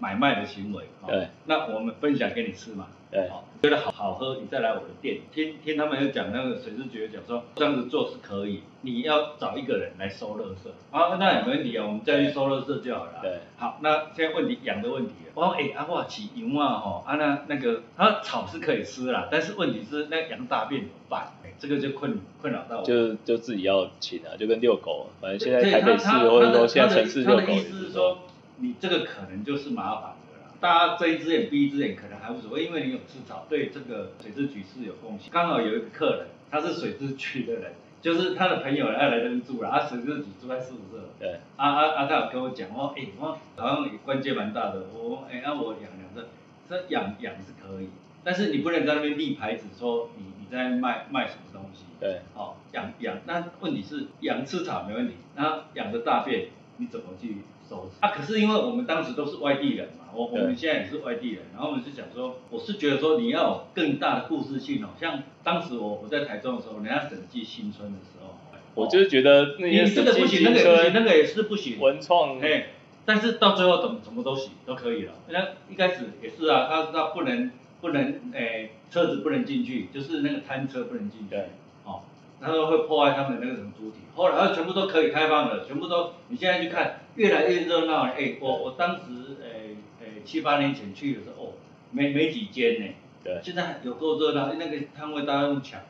[SPEAKER 2] 买卖的行为，哦
[SPEAKER 3] 对，
[SPEAKER 2] 那我们分享给你吃嘛，
[SPEAKER 3] 对
[SPEAKER 2] 好，觉得好好喝，你再来我的店。听听他们有讲那个水质局讲说这样子做是可以，你要找一个人来收垃圾。啊，那也没问题啊，我们再去收垃圾就好了。
[SPEAKER 3] 对。
[SPEAKER 2] 好，那现在问题养的问题了。我说哎，啊我起牛啊吼，啊那那个它草是可以吃啦，但是问题是那羊大便怎么办？哎，这个就困困扰到我。
[SPEAKER 3] 就就自己要请啊，就跟遛狗，反正现在台北市
[SPEAKER 2] 他他
[SPEAKER 3] 或者说
[SPEAKER 2] 他的
[SPEAKER 3] 现在城市
[SPEAKER 2] 他的意
[SPEAKER 3] 遛狗也是
[SPEAKER 2] 思是说，你这个可能就是麻烦的啦。大家睁一只眼闭一只眼可能还无所谓，因为你有吃草，对这个水质局是有贡献。刚好有一个客人，他是水质局的人，就是他的朋友要来这边住了，啊，水质局住在事务所。
[SPEAKER 3] 对，
[SPEAKER 2] 啊啊啊！他有跟我讲，我哎、我好像也关键蛮大的，我哎，那、我养两个，这养养是可以，但是你不能在那边立牌子说你你在卖卖什么东西。
[SPEAKER 3] 对，
[SPEAKER 2] 哦，养养，那问题是养吃草没问题，那养的大便你怎么去收拾啊？可是因为我们当时都是外地人嘛，我我们现在也是外地人，然后我们就想说，我是觉得说你要有更大的故事性哦，像当时我我在台中的时候，人家审计新村的时候，
[SPEAKER 3] 我就是觉得那些
[SPEAKER 2] 你这个不行，那
[SPEAKER 3] 审计新
[SPEAKER 2] 个那、个也是不行，
[SPEAKER 3] 文创，
[SPEAKER 2] 哎，但是到最后怎么怎么都行，都可以了。那一开始也是啊，他他不能不能诶车子不能进去，就是那个摊车不能进去。
[SPEAKER 3] 对，
[SPEAKER 2] 哦，他说会破坏他们的那个什么主体。后来他全部都可以开放了，全部都你现在去看越来越热闹了。哎，我我当时哎哎七八年前去的时候，哦，没没几间呢。
[SPEAKER 3] 对
[SPEAKER 2] 现在有够热闹，那个摊位大家用抢的。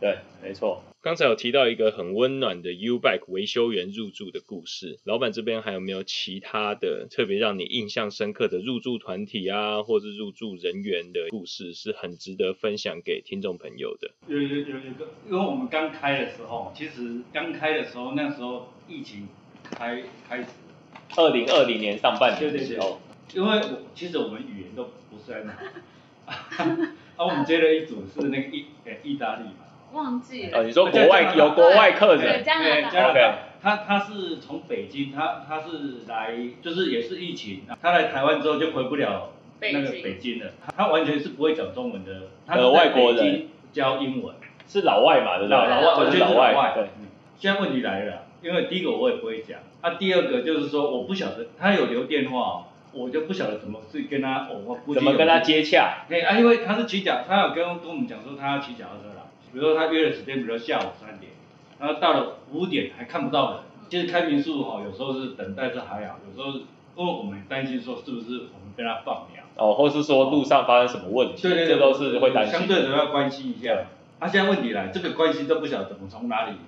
[SPEAKER 3] 对，没错。
[SPEAKER 4] 刚才有提到一个很温暖的 U Bike 维修员入住的故事，老板这边还有没有其他的特别让你印象深刻的入住团体啊，或是入住人员的故事，是很值得分享给听众朋友的？
[SPEAKER 2] 有有有有个，因为我们刚开的时候，其实刚开的时候，那时候疫情开开始，
[SPEAKER 3] 二零二零年上半年的
[SPEAKER 2] 对对对。
[SPEAKER 3] 时候，，
[SPEAKER 2] 因为我其实我们语言都不是很好，啊，我们接了一组是那个意呃意大利嘛，
[SPEAKER 5] 忘记
[SPEAKER 3] 哦，
[SPEAKER 5] 了。
[SPEAKER 3] 你说国外有国外客
[SPEAKER 5] 对
[SPEAKER 3] 人，
[SPEAKER 5] 加拿大
[SPEAKER 2] 对加拿
[SPEAKER 3] OK
[SPEAKER 2] 大，他他是从北京，他他是来就是也是疫情，他来台湾之后就回不了那个
[SPEAKER 5] 北京
[SPEAKER 2] 北京了，他完全是不会讲中文的，他
[SPEAKER 3] 呃
[SPEAKER 2] 是在
[SPEAKER 3] 外国人
[SPEAKER 2] 北京教英文。
[SPEAKER 3] 是老外嘛，对不对？
[SPEAKER 2] 老老外，我
[SPEAKER 3] 就是
[SPEAKER 2] 觉得
[SPEAKER 3] 老外，对，
[SPEAKER 2] 嗯现在问题来了，因为第一个我也不会讲，啊，第二个就是说我不晓得他有留电话哦，我就不晓得怎么去跟他，哦我估计
[SPEAKER 3] 怎么跟他？接洽？
[SPEAKER 2] 哎啊，因为他是骑脚，他有跟跟我们讲说他要骑脚踏车啦，比如说他约的时间，比如说下午三点，然后到了五点还看不到人。其实开民宿哈、有时候是等待是还好，有时候是因为我们担心说是不是我们被他放鸟。
[SPEAKER 3] 哦，或是说路上发生什么问题，
[SPEAKER 2] 对对对，
[SPEAKER 3] 这都是会担心。
[SPEAKER 2] 相对的要关心一下。啊，现在问题来，这个关系都不晓得怎么从哪里
[SPEAKER 5] 嗯，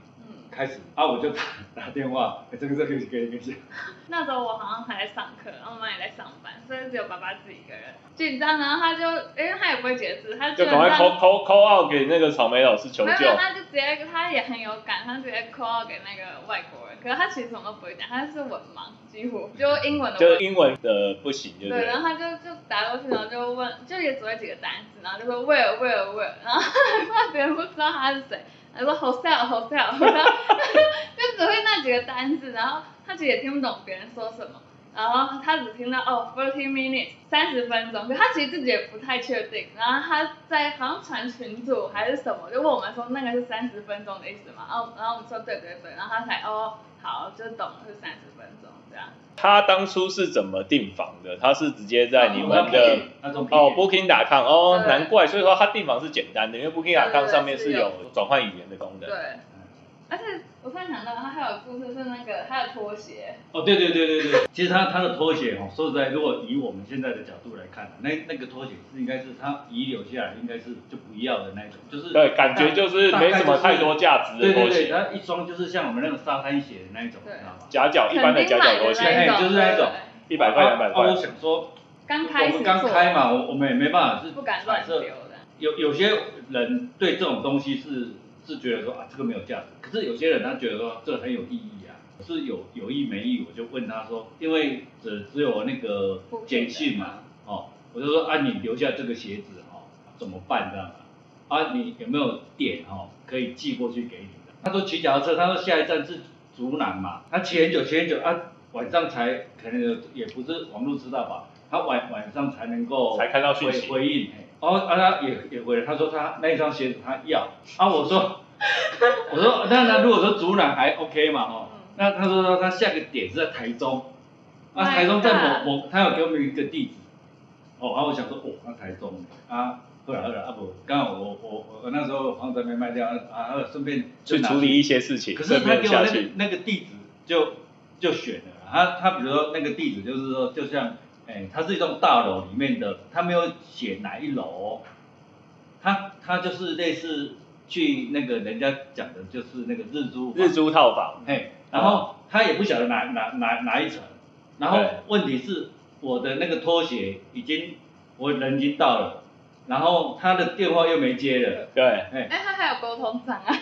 [SPEAKER 2] 开始啊，我就打 打电话，哎这个这个可以可以可以讲。
[SPEAKER 5] 那时候我好像还在上课，然后妈妈也在上班，所以只有爸爸自己一个人。紧张，然后他就，因为他也不会解释，他
[SPEAKER 3] 就赶快 call call call out 给那个草莓老师求救。
[SPEAKER 5] 没有，。他就直接，他也很有感，他直接 call 给那个外国人，可是他其实什么都不会讲，他是文盲，几乎。就英文的
[SPEAKER 3] 就英文的不行，对不
[SPEAKER 5] 对，然后他就就打过去，然后就问，就也只会几个单词，然后就说 where where where，然后怕别人不知道他是谁，他说 hotel hotel，就只会那几个单词，然后他其实也听不懂别人说什么，然后他只听到哦 thirty minutes 三十分钟，可他其实自己也不太确定，然后他在好像传群组还是什么，就问我们说那个是三十分钟的意思嘛，然后然后我们说对对对，然后他才哦好就懂了是三十分钟这样。
[SPEAKER 3] 他当初是怎么订房的？他是直接在你们的哦 Booking.com 哦，难怪，所以说他订房是简单的，因为 Booking.com 上面是有转换语言的功能。
[SPEAKER 5] 对，而且我突然想到，他还有故事是那个他的拖鞋，
[SPEAKER 2] 哦，对对对对对，其实他他的拖鞋哦，说实在，如果以我们现在的角度来看，那那个拖鞋是应该是他遗留下来，应该是就不要的那种，就是
[SPEAKER 3] 对，感觉就是没什么太多价值的拖
[SPEAKER 2] 对对对，
[SPEAKER 3] 鞋，
[SPEAKER 2] 它一双就是像我们那种沙滩鞋的那一种，你知道吗？
[SPEAKER 3] 夹脚一般的夹脚拖鞋，
[SPEAKER 2] 就是那一种
[SPEAKER 3] 一百块两百
[SPEAKER 2] 啊啊我
[SPEAKER 3] 块。
[SPEAKER 2] 想说，
[SPEAKER 5] 刚开
[SPEAKER 2] 我们刚开嘛，我我们也没办法是
[SPEAKER 5] 不敢乱
[SPEAKER 2] 假设
[SPEAKER 5] 丢的，
[SPEAKER 2] 有有些人对这种东西是是觉得说啊这个没有价值，可是有些人他觉得说这个很有意义啊，是有有意没意，我就问他说，因为只只有那个简讯嘛，哦，我就说啊你留下这个鞋子哦怎么办这样啊？啊你有没有点哦可以寄过去给你的？他说骑脚踏车，他说下一站是竹南嘛，他骑很久骑很久啊晚上才可能有也不是网络知道吧，他晚晚上才能够
[SPEAKER 3] 才看到讯息。
[SPEAKER 2] 回回应，嘿哦啊他也也回来，他说他那一双鞋子他要，啊我说 我说那那如果说竹南还 OK 嘛哦，
[SPEAKER 5] 嗯
[SPEAKER 2] 那他说他下个点是在台中，啊台中在某某他有给我们一个地址，哦然后我想说哦那台中啊。后来后来啊不，刚好我我我那时候房子还没卖掉啊啊，顺便
[SPEAKER 3] 去处理一些事情，
[SPEAKER 2] 可是
[SPEAKER 3] 顺
[SPEAKER 2] 他给我那个
[SPEAKER 3] 便。
[SPEAKER 2] 那个地址就就选了啦，他他比如说那个地址就是说，就像，哎，它是一栋大楼里面的，他没有写哪一楼。哦，他他就是类似去那个人家讲的就是那个日租
[SPEAKER 3] 日，租套房，
[SPEAKER 2] 嘿，然后他也不晓得哪哪哪哪一层，然后问题是我的那个拖鞋已经我人已经到了，然后他的电话又没接了，
[SPEAKER 3] 对，
[SPEAKER 2] 哎。
[SPEAKER 5] 哎，他还有沟通障碍。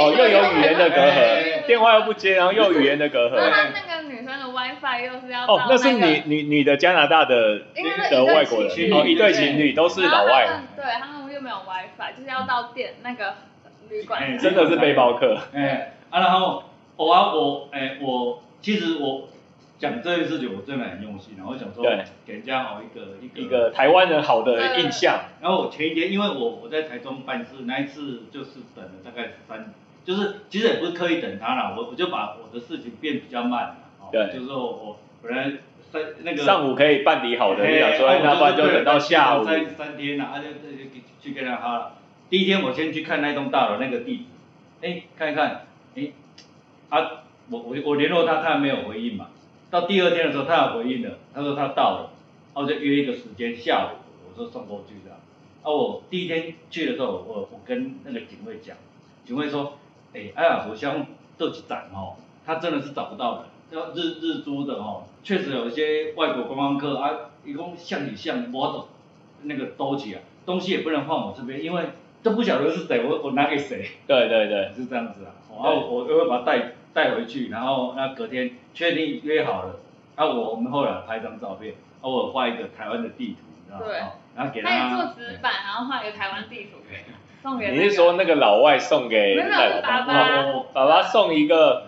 [SPEAKER 3] 哦，又有语言的隔
[SPEAKER 2] 哎
[SPEAKER 3] 阂，电话又不接，然后又有语言的隔阂。
[SPEAKER 5] 那他那个女生的 WiFi 又是要到
[SPEAKER 3] 哦，那是
[SPEAKER 5] 个
[SPEAKER 3] 你你你的加拿大的的外国人。哦，一对
[SPEAKER 5] 对。
[SPEAKER 3] 情侣都是老外。
[SPEAKER 5] 对他们又没有 WiFi，就是要到店那个旅馆。
[SPEAKER 2] 哎
[SPEAKER 3] 真的是背包客。
[SPEAKER 2] 哎，啊，然后我啊我哎我其实我讲这件事情我真的很用心，然后想说
[SPEAKER 3] 对。
[SPEAKER 2] 给人家好一个一个
[SPEAKER 3] 一个台湾人好的印象，
[SPEAKER 2] 然后我前一天因为我我在台中办事那一次就是等了大概三，就是其实也不是刻意等他啦，我我就把我的事情变比较慢
[SPEAKER 3] 对
[SPEAKER 2] 就是说我本来三那个
[SPEAKER 3] 上午可以办理好的，
[SPEAKER 2] 嘿
[SPEAKER 3] 你想说，哎那不然就等到下午。
[SPEAKER 2] 三三天啊，啊就就就去跟他哈了。第一天我先去看那栋大楼那个地址，哎，看一看，哎，啊，我我我联络他，他还没有回应嘛。到第二天的时候，他有回应了，他说他到了，然后就约一个时间下午，我说送过去这样。啊，我第一天去的时候，我我跟那个警卫讲，警卫说，哎，哎呀，我想这几站哦，他真的是找不到人。要日日租的哦，确实有一些外国观光客啊，一共像你像 model，那个兜起啊，东西也不能放我这边，因为都不晓得是谁，我我拿给谁，
[SPEAKER 3] 对对对，
[SPEAKER 2] 是这样子啊。然后我我会把它带带回去，然后那隔天确定约好了，啊我我们后来拍张照片，啊我有画一个台湾的地图，你知道吗？
[SPEAKER 5] 对
[SPEAKER 2] 哦然后给
[SPEAKER 5] 他也
[SPEAKER 2] 他
[SPEAKER 5] 做纸板，然后画一个台湾地图 送给那个。
[SPEAKER 3] 你是说那个老外送给
[SPEAKER 5] 爸爸
[SPEAKER 3] 爸爸送一个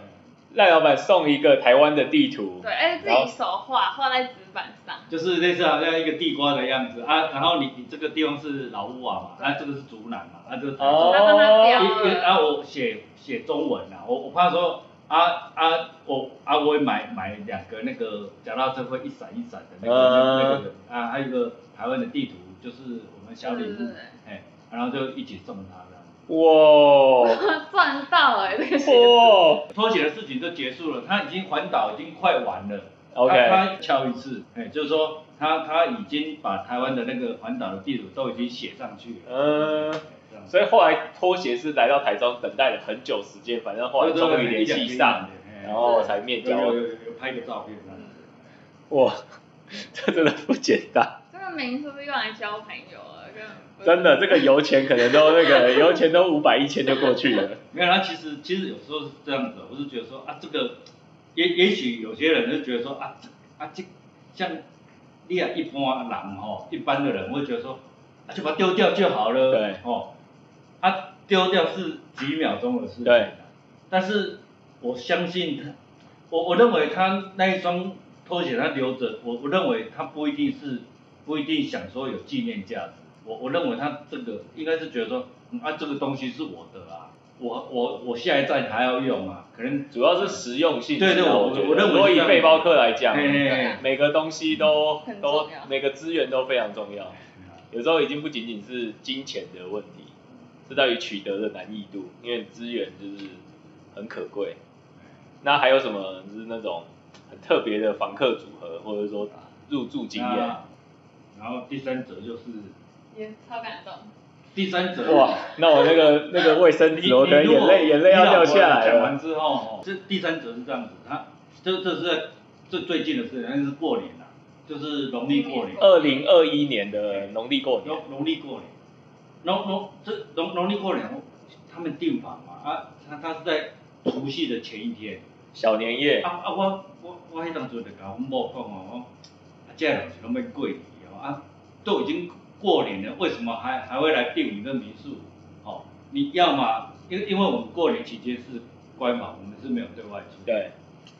[SPEAKER 3] 赖老板送一个台湾的地图，
[SPEAKER 5] 对，而且自己手画，画在纸板上。
[SPEAKER 2] 就是类似好像一个地瓜的样子啊，然后你你这个地方是老屋啊嘛，啊这个是竹南嘛，啊这个
[SPEAKER 3] 哦，
[SPEAKER 5] 标。
[SPEAKER 2] 一一然后我写写中文啊，我我怕说啊啊我啊我会买买两个那个脚踏车会一闪一闪的那个、
[SPEAKER 3] 嗯
[SPEAKER 2] 那个啊，还有一个台湾的地图，就是我们小礼物哎，然后就一起送他这样。
[SPEAKER 3] 哇
[SPEAKER 5] 赚到哎，这个鞋子。
[SPEAKER 3] 哇
[SPEAKER 2] 拖鞋的事情就结束了，他已经环岛已经快完了。
[SPEAKER 3] ，OK，
[SPEAKER 2] 他他敲一次，哎，就是说他他已经把台湾的那个环岛的地图都已经写上去了。
[SPEAKER 3] 嗯
[SPEAKER 2] 哎这样
[SPEAKER 3] 所以后来拖鞋是来到台中等待了很久时间，反正后来终于联系上，然后才面交。
[SPEAKER 2] 有有有有拍个照片。
[SPEAKER 3] 哇，这 真的不简单，
[SPEAKER 5] 这个名是不是用来交朋友
[SPEAKER 3] 真的，这个油钱可能都那个油钱都五百一千就过去了。
[SPEAKER 2] 没有，他其实其实有时候是这样子，我是觉得说啊，这个也也许有些人就觉得说啊这啊这像你啊一般人哦，一般的人会觉得说啊就把它丢掉就好了，
[SPEAKER 3] 对。
[SPEAKER 2] 哦，啊丢掉是几秒钟的事情，
[SPEAKER 3] 对，
[SPEAKER 2] 但是我相信他，我我认为他那一双拖鞋他留着，我我认为他不一定是不一定想说有纪念价值，我我认为他这个应该是觉得说，嗯啊这个东西是我的啊，我我我下一站还要用啊，可能
[SPEAKER 3] 主要是实用性。
[SPEAKER 2] 对对我
[SPEAKER 3] 我
[SPEAKER 2] 我认为
[SPEAKER 3] 如果
[SPEAKER 2] 是这样
[SPEAKER 3] 以背包客来讲，
[SPEAKER 2] 嘿嘿嘿
[SPEAKER 3] 每个东西都都每个资源都非常重要。有时候已经不仅仅是金钱的问题，是在于取得的难易度，因为资源就是很可贵。那还有什么就是那种很特别的房客组合，或者说入住经验？
[SPEAKER 2] 那然后第三者就是
[SPEAKER 5] 也超感动。
[SPEAKER 2] 第三者。
[SPEAKER 3] 哇，那我那个 那个卫生
[SPEAKER 2] 你
[SPEAKER 3] 纸，我可能
[SPEAKER 2] 你如果
[SPEAKER 3] 眼泪眼泪要掉下来
[SPEAKER 2] 讲完。之后，哦，这第三者是这样子，他这这是在最最近的事，那是过年啦，就是农历过年，
[SPEAKER 3] 二零二一年的农历过年，
[SPEAKER 2] 农农历过年，农农这农农历过年，他们订房嘛，啊，他他是在除夕的前一天，
[SPEAKER 3] 小年夜，
[SPEAKER 2] 啊啊，我我我迄当阵就甲阮某讲哦，我啊，这人是拢要过年哦，啊，都已经过年了，为什么还还会来订你的民宿？哦，你要么，因为因为我们过年期间是关嘛，我们是没有对外出，
[SPEAKER 3] 对，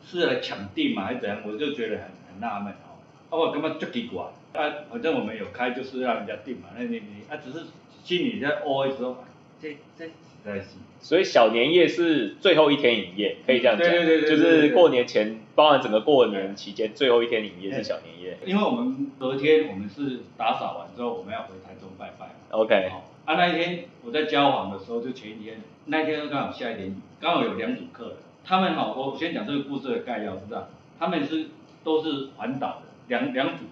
[SPEAKER 2] 是来抢订嘛，还是怎样？我就觉得很很纳闷哦。啊，我根本就奇怪，啊，反正我们有开就是让人家订嘛，那你你啊，只是心里在 OS 说，这这实在是。
[SPEAKER 3] 所以小年夜是最后一天营业，可以这样讲，
[SPEAKER 2] 对对对对
[SPEAKER 3] 就
[SPEAKER 2] 对对。
[SPEAKER 3] 是过年前，包含整个过年期间最后一天营业是小年夜。
[SPEAKER 2] 因为我们隔天我们是打扫完之后，我们要回台中拜拜。
[SPEAKER 3] OK，
[SPEAKER 2] 哦。啊，那一天我在交往的时候，就前一天，那一天刚好下一点雨，刚好有两组客人，他们好，我先讲这个故事的概要，是这样，他们是都是环岛的，两两组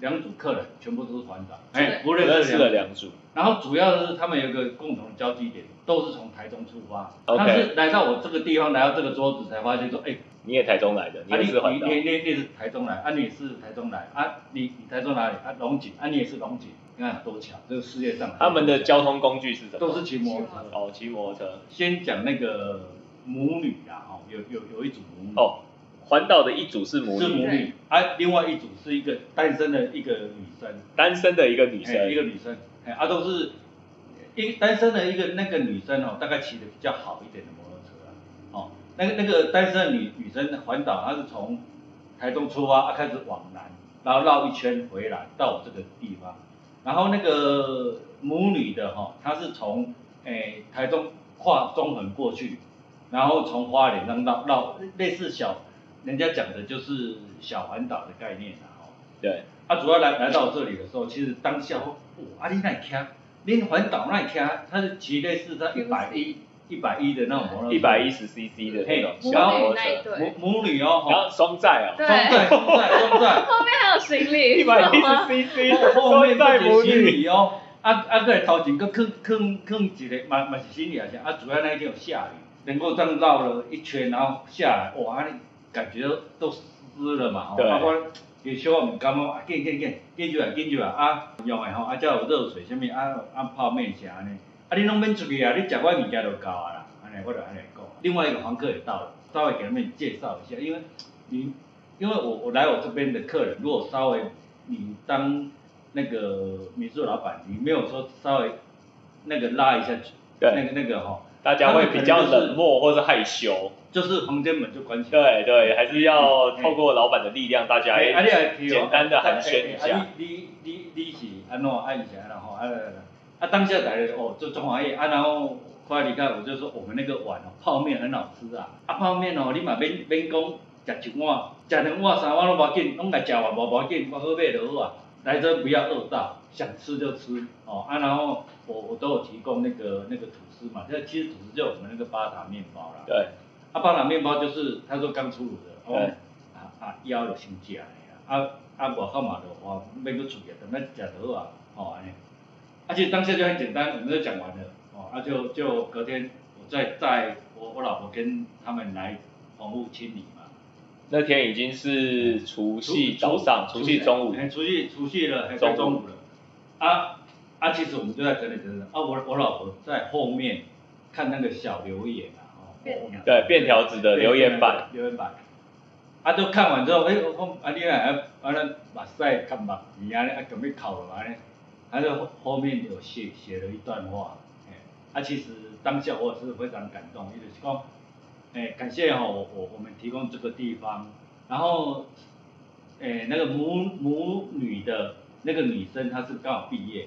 [SPEAKER 2] 两组客人全部都是团长，哎，不
[SPEAKER 3] 不认识
[SPEAKER 2] 认识
[SPEAKER 3] 的两组。
[SPEAKER 2] 然后主要是他们有一个共同的交集点，都是从台中出发
[SPEAKER 3] ，OK
[SPEAKER 2] 但是来到我这个地方，来到这个桌子才发现说，哎，
[SPEAKER 3] 你也台中来的，你
[SPEAKER 2] 啊，
[SPEAKER 3] 也
[SPEAKER 2] 你
[SPEAKER 3] 是环岛
[SPEAKER 2] 你。你你你是台中来，啊，你也是台中来，啊，你你台中哪里？啊，龙井，啊，你也是龙井，你看多巧，这个世界上
[SPEAKER 3] 他们的交通工具是什么？
[SPEAKER 2] 都是骑摩托车。
[SPEAKER 3] 哦，骑摩托车。
[SPEAKER 2] 先讲那个母女啊，哦，有有有一组母女，
[SPEAKER 3] 哦，环岛的一组是母
[SPEAKER 2] 是母
[SPEAKER 3] 女，
[SPEAKER 2] 女，啊，另外一组是一个单身的一个女生，
[SPEAKER 3] 单身的一个女
[SPEAKER 2] 哎
[SPEAKER 3] 生，
[SPEAKER 2] 一个女生，哎，啊，都是一单身的一个那个女生哦，大概骑的比较好一点的摩托车啊，哦，那个那个单身的女女生环岛，她是从台中出发，啊，开始往南，然后绕一圈回来到我这个地方，然后那个母女的哈、她是从诶台中跨中横过去，然后从花莲让绕绕类似小，人家讲的就是小环岛的概念啊，哦。
[SPEAKER 3] 对，
[SPEAKER 2] 啊，主要来来到这里的时候，其实当下，哦，啊，你那开，恁环岛那开，它是骑类似它一百一、一百一的那种摩托车，
[SPEAKER 3] 一百一十 CC 的那
[SPEAKER 2] 嘿
[SPEAKER 3] 种小摩托
[SPEAKER 5] 女那一
[SPEAKER 3] 车，
[SPEAKER 5] 对，
[SPEAKER 2] 母母女哦，吼。
[SPEAKER 3] 然后双载哦，
[SPEAKER 5] 对。
[SPEAKER 2] 双载双载双载，
[SPEAKER 5] 后面还有行李，
[SPEAKER 3] 一百一十 CC，
[SPEAKER 2] 后面
[SPEAKER 3] 双载母
[SPEAKER 2] 不是行
[SPEAKER 3] 女，
[SPEAKER 2] 李哦，啊啊，个头前个坑坑坑一个，嘛嘛是行李啊，啊，主要那一天有下雨，能够这样绕了一圈，然后下来，哇，你感觉都湿了嘛，吼
[SPEAKER 3] 对。
[SPEAKER 2] 啊我也小我唔敢哦，啊，紧紧紧，紧就来紧就来，啊，用的吼，啊，才有热水，什物啊啊泡面啥安尼，啊，你拢免出去啊，你食我物件就够啊啦，安尼我就安尼讲。另外一个房客也到了，稍微给他们介绍一下，因为你因为我我来我这边的客人，如果稍微你当那个民宿老板，你没有说稍微那个拉一下，
[SPEAKER 3] 对。
[SPEAKER 2] 那个那个哈，
[SPEAKER 3] 大家会比较冷漠 或者害羞，
[SPEAKER 2] 就是房间门就关起来。
[SPEAKER 3] 对对，还是要透过老板的力量，大家简单的寒暄一
[SPEAKER 2] 啊
[SPEAKER 3] 下，
[SPEAKER 2] 你你你你是安怎按一下然后啊来来来，啊当下来了哦，就中华夜啊，然后快离开我就说我们那个碗哦，泡面很好吃啊，啊泡面哦，你嘛免免讲食一碗，食两碗三碗都无要紧，拢来食完无无要紧，我好买就好啊。来这不要饿到，想吃就吃哦啊，然后我我都有提供那个那个吐司嘛，这其实吐司就我们那个巴塔面包啦。
[SPEAKER 3] 对，
[SPEAKER 2] 啊，巴塔面包就是他说刚出炉的，哦
[SPEAKER 3] 对，
[SPEAKER 2] 啊啊腰就先食的啊，啊啊外口嘛就话要去出去，等下食就好啊，哦安尼。而且当下就很简单，我们就讲完了，哦啊就就隔天我再带我我老婆跟他们来房屋清理嘛。
[SPEAKER 3] 那天已经是除夕早上，除夕中午，
[SPEAKER 2] 哎除夕除夕了，
[SPEAKER 3] 中午
[SPEAKER 2] 了。啊啊，其实我们就在整理整理。啊，我我老婆在后面看那个小留言啊，哦，
[SPEAKER 3] 对便条纸的留言板，
[SPEAKER 2] 留言板。啊，都看完之后，哎、我啊，你来啊，完了目屎看目耳安尼，啊，咁要哭了安尼，啊，就后后面有写写了一段话，哎、啊，其实当下我也是非常感动，伊就是讲，哎、感谢哈、我我我们提供这个地方，然后，哎、那个母母女的那个女生，她是刚好毕业，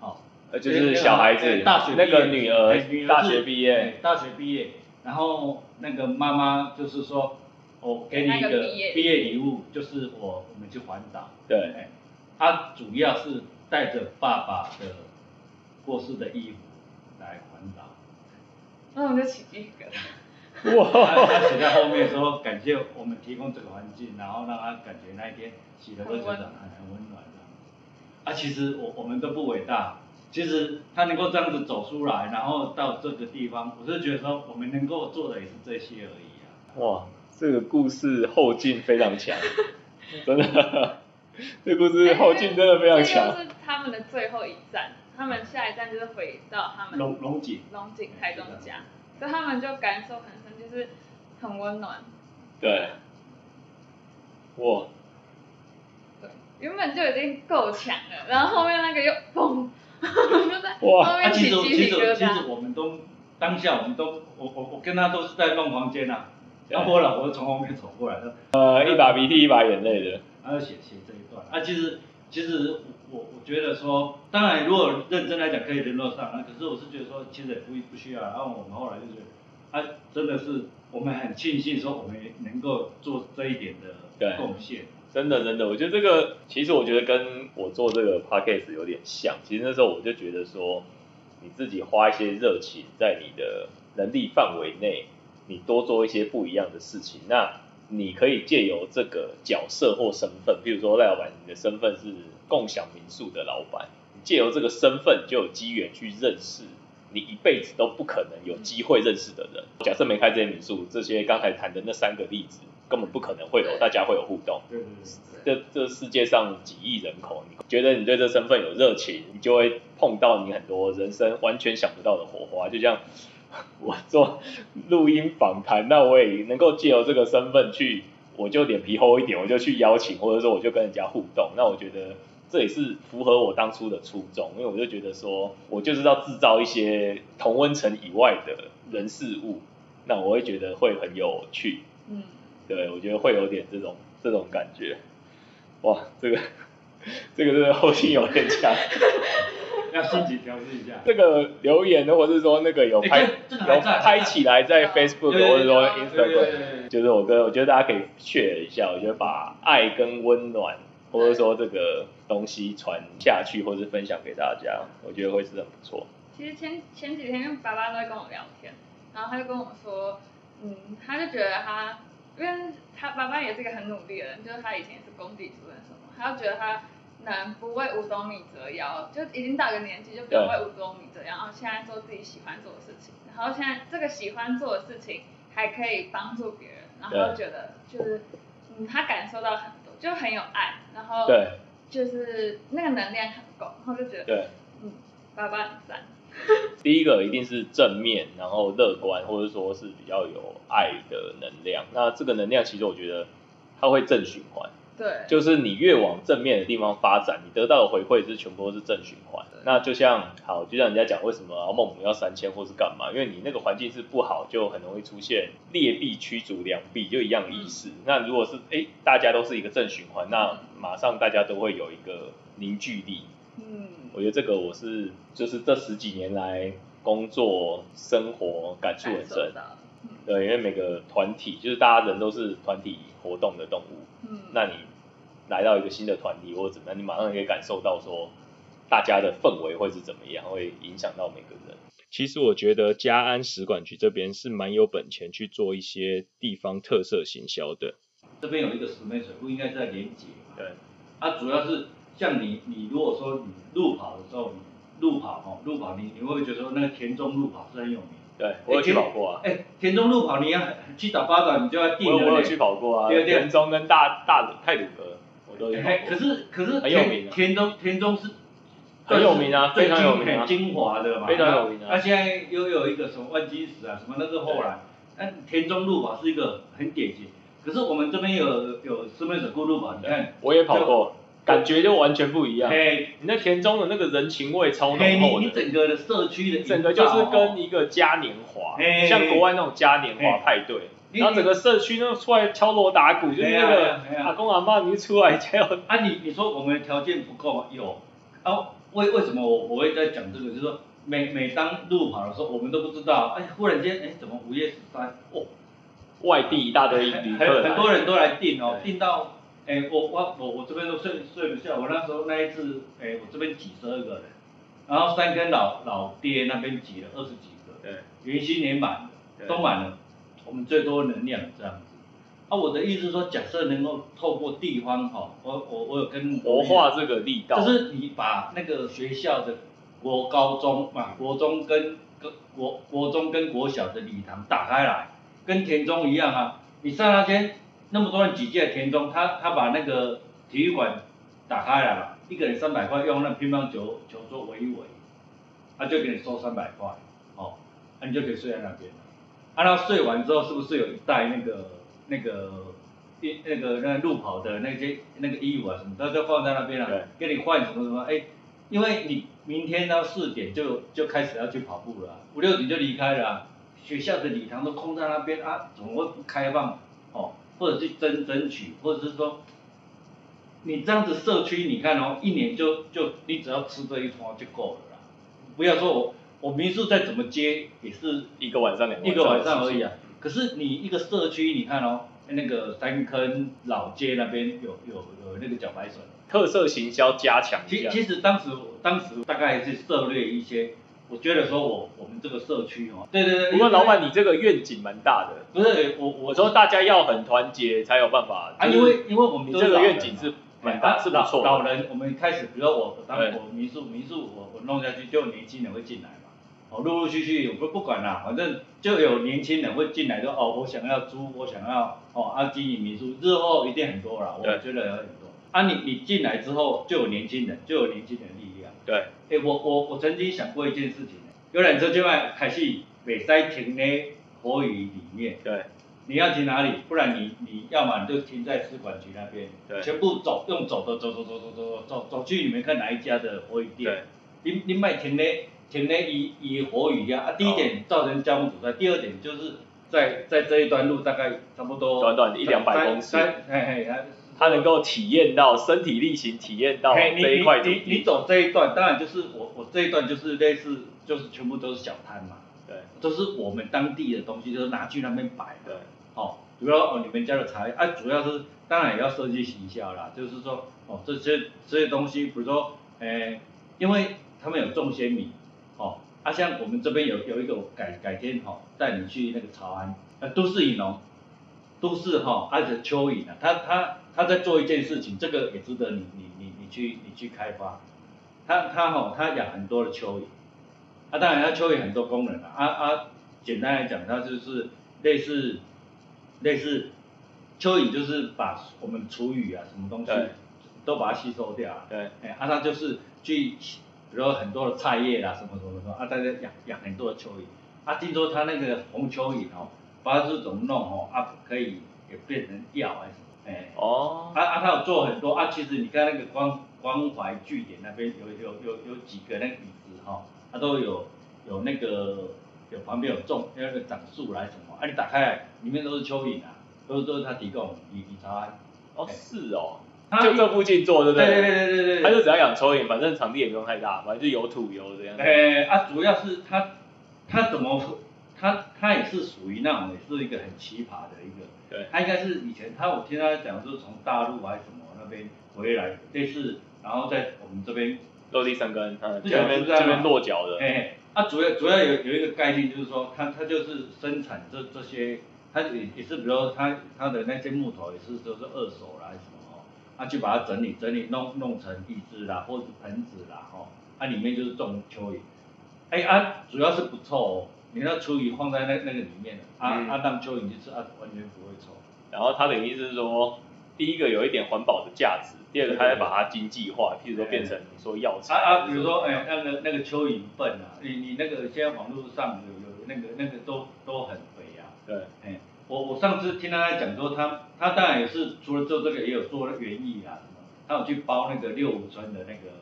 [SPEAKER 2] 好、
[SPEAKER 3] 呃就是小孩子
[SPEAKER 2] 哎，大学毕业。
[SPEAKER 3] 那个女儿
[SPEAKER 2] 哎女儿
[SPEAKER 3] 大学毕业。
[SPEAKER 2] 哎大学毕业，然后那个妈妈就是说，我给你一个
[SPEAKER 5] 毕业
[SPEAKER 2] 礼物，就是我我们去环岛，
[SPEAKER 3] 对，
[SPEAKER 2] 哎，她主要是带着爸爸的过世的衣服来环岛，
[SPEAKER 5] 那我们就起鸡皮疙瘩。
[SPEAKER 2] 他
[SPEAKER 3] 哇，
[SPEAKER 2] 他写在后面说感谢我们提供这个环境，然后让他感觉那一天洗的都觉得很很温暖的。啊，其实我我们都不伟大，其实他能够这样子走出来，然后到这个地方，我是觉得说我们能够做的也是这些而已啊。
[SPEAKER 3] 哇，这个故事后劲非常强，真的，这个故事后劲真的非常
[SPEAKER 5] 这
[SPEAKER 3] 强。
[SPEAKER 5] 又是他们的最后一站，他们下一站就是回到他们
[SPEAKER 2] 龙龙井，
[SPEAKER 5] 龙井台中家，所以他们就感受很深，就是很温暖。
[SPEAKER 3] 对，哇，
[SPEAKER 5] 对，原本就已经够强了，然后后面那个又嘣，就在
[SPEAKER 3] 哇
[SPEAKER 2] 啊，
[SPEAKER 5] 后面起
[SPEAKER 2] 其实
[SPEAKER 5] 鸡皮疙
[SPEAKER 2] 其实其实
[SPEAKER 5] 瘩。
[SPEAKER 2] 我们都当下我们都我我我跟他都是在弄房间啊，然后我老婆从后面走过来的，
[SPEAKER 3] 呃，一把鼻涕一把眼泪的，
[SPEAKER 2] 然后写写这一段。啊，其实其实我我觉得说，当然如果认真来讲可以联络上，啊，可是我是觉得说，其实也不不需要。然后我们后来就觉得，啊，真的是我们很庆幸说我们能够做这一点
[SPEAKER 3] 对
[SPEAKER 2] 的贡献。
[SPEAKER 3] 真的真的，我觉得这个其实我觉得跟我做这个 podcast 有点像。其实那时候我就觉得说，你自己花一些热情在你的能力范围内，你多做一些不一样的事情，那你可以借由这个角色或身份，比如说赖老板，你的身份是共享民宿的老板，你借由这个身份就有机缘去认识你一辈子都不可能有机会认识的人。假设没开这些民宿，这些刚才谈的那三个例子，根本不可能会有大家会有互动。
[SPEAKER 2] 对对对。
[SPEAKER 3] 这这世界上几亿人口，你觉得你对这身份有热情，你就会碰到你很多人生完全想不到的火花。就像我做录音访谈，那我也能够借由这个身份去，我就脸皮厚一点，我就去邀请，或者说我就跟人家互动。那我觉得这也是符合我当初的初衷，因为我就觉得说我就是要制造一些同温层以外的人事物，那我会觉得会很有趣。
[SPEAKER 5] 嗯，
[SPEAKER 3] 对，我觉得会有点这种这种感觉。哇，这个这个这个后劲有点强。
[SPEAKER 2] 要心情调试一下。
[SPEAKER 3] 这个留言或者是说那个有拍、有拍起来在 Facebook 或者说
[SPEAKER 2] 对对对
[SPEAKER 3] Instagram，
[SPEAKER 2] 对
[SPEAKER 3] 就是我跟我觉得大家可以 share 一下，我觉得把爱跟温暖或者说这个东西传下去，或是分享给大家，我觉得会是很不错。
[SPEAKER 5] 其实前前几天爸爸都在跟我聊天，然后他就跟我说，嗯，他就觉得他，因为他爸爸也是一个很努力的人，就是他以前也是工地主任什么，他就觉得他能不为五斗米折腰，就已经到一个年纪就不用为五斗米折腰，然后现在做自己喜欢做的事情，然后现在这个喜欢做的事情还可以帮助别人，然后觉得就是，嗯，他感受到很多，就很有爱，然后
[SPEAKER 3] 对
[SPEAKER 5] 就是那个能量很够，然后就觉得，
[SPEAKER 3] 对，
[SPEAKER 5] 嗯，爸爸很赞。
[SPEAKER 3] 第一个一定是正面，然后乐观，或者说是比较有爱的能量。那这个能量其实我觉得它会正循环。
[SPEAKER 5] 对，
[SPEAKER 3] 就是你越往正面的地方发展，你得到的回馈是全部都是正循环。那就像好，就像人家讲为什么孟母要三千或是干嘛，因为你那个环境是不好，就很容易出现劣币驱逐良币，就一样的意思。那如果是哎大家都是一个正循环，那马上大家都会有一个凝聚力。
[SPEAKER 5] 嗯，
[SPEAKER 3] 我觉得这个我是就是这十几年来工作生活感触很深。
[SPEAKER 5] 到，
[SPEAKER 3] 对，因为每个团体就是大家人都是团体活动的动物，
[SPEAKER 5] 嗯，
[SPEAKER 3] 那你来到一个新的团体或者怎么样，你马上可以感受到说大家的氛围会是怎么样，会影响到每个人。其实我觉得嘉安使馆局这边是蛮有本钱去做一些地方特色行销的。
[SPEAKER 2] 这边有一个石门水库，应该在连接嘛。
[SPEAKER 3] 对，
[SPEAKER 2] 啊，主要是像你，你如果说你路跑的时候，你路跑哦，路跑你你会不会觉得说那个田中路跑是很有名？
[SPEAKER 3] 对，我有去跑过啊，
[SPEAKER 2] 哎，田中路跑你要七早八早你就要定了
[SPEAKER 3] 我有去跑过啊，
[SPEAKER 2] 对对。
[SPEAKER 3] 田中跟大大泰鲁阁我都有。
[SPEAKER 2] 可是可是
[SPEAKER 3] 很有名啊。
[SPEAKER 2] 田田中田中是
[SPEAKER 3] 很有名啊
[SPEAKER 2] 最
[SPEAKER 3] 非常有名啊。
[SPEAKER 2] 很精华的嘛，
[SPEAKER 3] 非常有名啊。
[SPEAKER 2] 那现在又有一个什么万金石啊，什么那是后来，那田中路跑是一个很典型。可是我们这边有有石门水库路跑，你看，
[SPEAKER 3] 我也跑过，感觉就完全不一样。
[SPEAKER 2] 哎，
[SPEAKER 3] 你那田中的那个人情味超浓，厚的，
[SPEAKER 2] 你你整个的社区的
[SPEAKER 3] 整个就是跟
[SPEAKER 2] 哦
[SPEAKER 3] 一个嘉年华，像国外那种嘉年华派对，然后整个社区那出来敲锣打鼓，就是那个阿公阿妈，你一出来就要
[SPEAKER 2] 啊你你说我们的条件不够吗？有，啊为为什么我我会在讲这个？就是说每每当路跑的时候，我们都不知道，哎，忽然间哎怎么五月十三？哦，
[SPEAKER 3] 外地一大堆旅客
[SPEAKER 2] 很多人都来订哦，
[SPEAKER 3] 对。
[SPEAKER 2] 订到哎我我我我这边都睡睡不下，我那时候那一次哎我这边挤十二个人，然后三根老老爹那边挤了二十几个，
[SPEAKER 3] 对，
[SPEAKER 2] 原先也满了
[SPEAKER 3] 对
[SPEAKER 2] 都满了，我们最多能量这样子。啊，我的意思是说，假设能够透过地方哈，我我我有跟
[SPEAKER 3] 活化这个力道，
[SPEAKER 2] 就是你把那个学校的国高中嘛，国中跟跟国国中跟国小的礼堂打开来，跟田中一样啊。你上那天那么多人挤进来田中，他他把那个体育馆打开来了，一个人三百块，用那乒乓球球桌围一围，他就给你收三百块，哦，那、你就可以睡在那边了。啊，他睡完之后是不是有一袋那个那个一那个那个路跑的那些那个衣服啊什么，他就放在那边了、
[SPEAKER 3] 对
[SPEAKER 2] 给你换什么什么，哎，因为你明天到四点就就开始要去跑步了啊、五六点就离开了啊、学校的礼堂都空在那边啊，怎么会不开放？哦，或者去争争取，或者是说你这样子社区，你看哦，一年就就你只要吃这一餐就够了啦。不要说我我民宿再怎么接也是
[SPEAKER 3] 一个晚上两
[SPEAKER 2] 一个晚上而已啊。可是你一个社区，你看哦，那个三坑老街那边有有有那个茭白笋，
[SPEAKER 3] 特色行销加强。
[SPEAKER 2] 其其实当时当时大概是涉猎一些，我觉得说我我们这个社区哦，对对对。
[SPEAKER 3] 不过老板你这个愿景蛮大的，
[SPEAKER 2] 不是我
[SPEAKER 3] 我说大家要很团结才有办法
[SPEAKER 2] 啊，因为因为我们
[SPEAKER 3] 这个愿景是蛮大，是不错。
[SPEAKER 2] 老人我们开始，比如说我当我民宿民宿我我弄下去，就年轻人会进来嘛。哦，陆陆续续，我不不管啦，反正就有年轻人会进来说，哦，我想要租，我想要哦，啊经营民宿，日后一定很多啦，我觉得有很多。啊，你你进来之后就有年轻人，就有年轻人力量。
[SPEAKER 3] 对。
[SPEAKER 2] 哎，我我我曾经想过一件事情，游览车就卖开始北塞停在火雨里面。
[SPEAKER 3] 对。
[SPEAKER 2] 你要停哪里？不然你你要么你就停在使馆局那边，
[SPEAKER 3] 对。
[SPEAKER 2] 全部走，用走的走走走走走走走去你们看哪一家的火雨店。
[SPEAKER 3] 对。
[SPEAKER 2] 你你卖停咧？停咧以以火雨呀，啊，第一点造成交通阻塞，第二点就是在在这一段路大概差不多
[SPEAKER 3] 短短一两百公尺，
[SPEAKER 2] 嘿嘿，
[SPEAKER 3] 他能够体验到身体力行，体验到这一块
[SPEAKER 2] 你你你走这一段，当然就是我我这一段就是类似就是全部都是小摊嘛，
[SPEAKER 3] 对，
[SPEAKER 2] 都是我们当地的东西，就是拿去那边摆
[SPEAKER 3] 的，
[SPEAKER 2] 哦，主要哦你们家的茶，啊主要是当然也要设计行销啦，就是说哦这些这些东西，比如说诶，因为他们有种些米。哦，啊，像我们这边有有一个改改天哈，带你去那个潮安，呃，都市饮农，都市哈，而且蚯蚓啊，他他他在做一件事情，这个也值得你你你你去你去开发，他他哈他养很多的蚯蚓，啊，当然他蚯蚓很多功能啊，啊啊，简单来讲，它就是类似类似蚯蚓就是把我们厨余啊什么东西都把它吸收掉，
[SPEAKER 3] 对，
[SPEAKER 2] 哎，啊，他就是去。比如说很多的菜叶啦，什么什么什么，啊，大家养养很多的蚯蚓，啊，听说他那个红蚯蚓哦，不知道是怎么弄哦，啊，可以也变成药还是什么，哎，
[SPEAKER 3] 哦，
[SPEAKER 2] 啊啊，他有做很多，啊，其实你看那个关关怀据点那边有有有有几个那个椅子哈，它都有有那个有旁边有种那个长树来什么，啊，你打开来里面都是蚯蚓啊，都都是他提供，你你查，
[SPEAKER 3] 哦，是哦。就这附近做，对不对？
[SPEAKER 2] 对对对对对
[SPEAKER 3] 他就只要养蚯蚓，反正场地也不用太大，反正就有土有这样。
[SPEAKER 2] 哎，啊，主要是他他怎么他他也是属于那种也是一个很奇葩的一个。
[SPEAKER 3] 对。
[SPEAKER 2] 他应该是以前他我听他讲是从大陆还是什么那边回来，类似然后在我们这边
[SPEAKER 3] 落地生根，嗯，这边这边落脚的。
[SPEAKER 2] 哎，啊，主要主要有有一个概念就是说，他他就是生产这这些，他也也是比如说他他的那些木头也是都是二手啦什么。他去把它整理整理，弄弄成椅子啦，或者是盆子啦，哦，它里面就是种蚯蚓，哎啊，主要是不臭哦，你那蚯蚓放在那那个里面，啊啊让蚯蚓去吃，啊完全不会臭。
[SPEAKER 3] 然后他的意思是说，第一个有一点环保的价值，第二个他要把它经济化，譬如说变成你说药材。
[SPEAKER 2] 啊啊，比如说哎那个那个蚯蚓粪啊，你你那个现在网络上有有那个那个都都很肥啊。
[SPEAKER 3] 对，
[SPEAKER 2] 哎。我我上次听他讲说，他他当然也是除了做这个，也有做园艺啊什么，他有去包那个六五村的那个，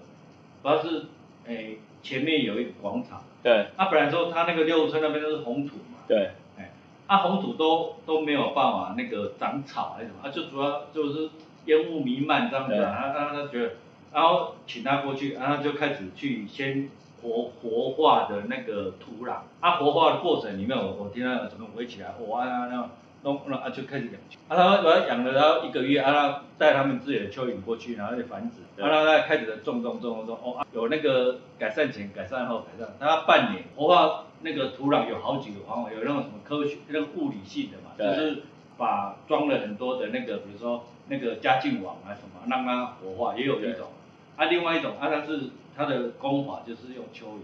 [SPEAKER 2] 主要是诶前面有一个广场，
[SPEAKER 3] 对，
[SPEAKER 2] 他本来说他那个六五村那边都是红土嘛，
[SPEAKER 3] 对，
[SPEAKER 2] 哎，啊红土都都没有办法那个长草还是什么，啊就主要就是烟雾弥漫这样子，啊，他他觉得，然后请他过去，然后就开始去先。活活化的那个土壤，啊，活化的过程里面，我我听到怎么围起来，我啊那弄弄啊就开始养，啊他我养了然后一个月，啊他带他们自己的蚯蚓过去，然后就繁殖，啊他再开始的种种种种，哦啊有那个改善前改善后改善，他半年活化那个土壤有好几个方法，有那种什么科学那个物理性的嘛，就是把装了很多的那个，比如说那个加劲网啊什么，让它活化，也有一种，啊另外一种啊它是。它的功法就是用蚯蚓。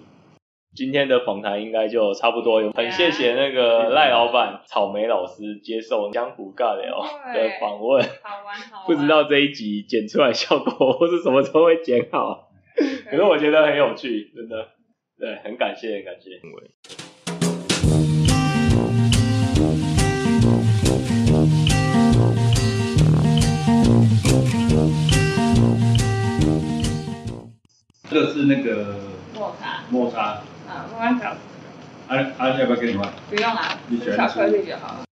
[SPEAKER 3] 今天的访谈应该就差不多，很谢谢那个赖老板、草莓老师接受江湖尬聊的访问。
[SPEAKER 5] 好玩，好玩。
[SPEAKER 3] 不知道这一集剪出来效果或是什么时候会剪好，可是我觉得很有趣，真的。对，很感谢，很感谢。
[SPEAKER 2] 这个是那个
[SPEAKER 5] 抹茶，
[SPEAKER 2] 抹茶，
[SPEAKER 5] 啊，抹茶小，
[SPEAKER 2] 啊啊，要不要给你换？
[SPEAKER 5] 不用啦，巧克力就好了。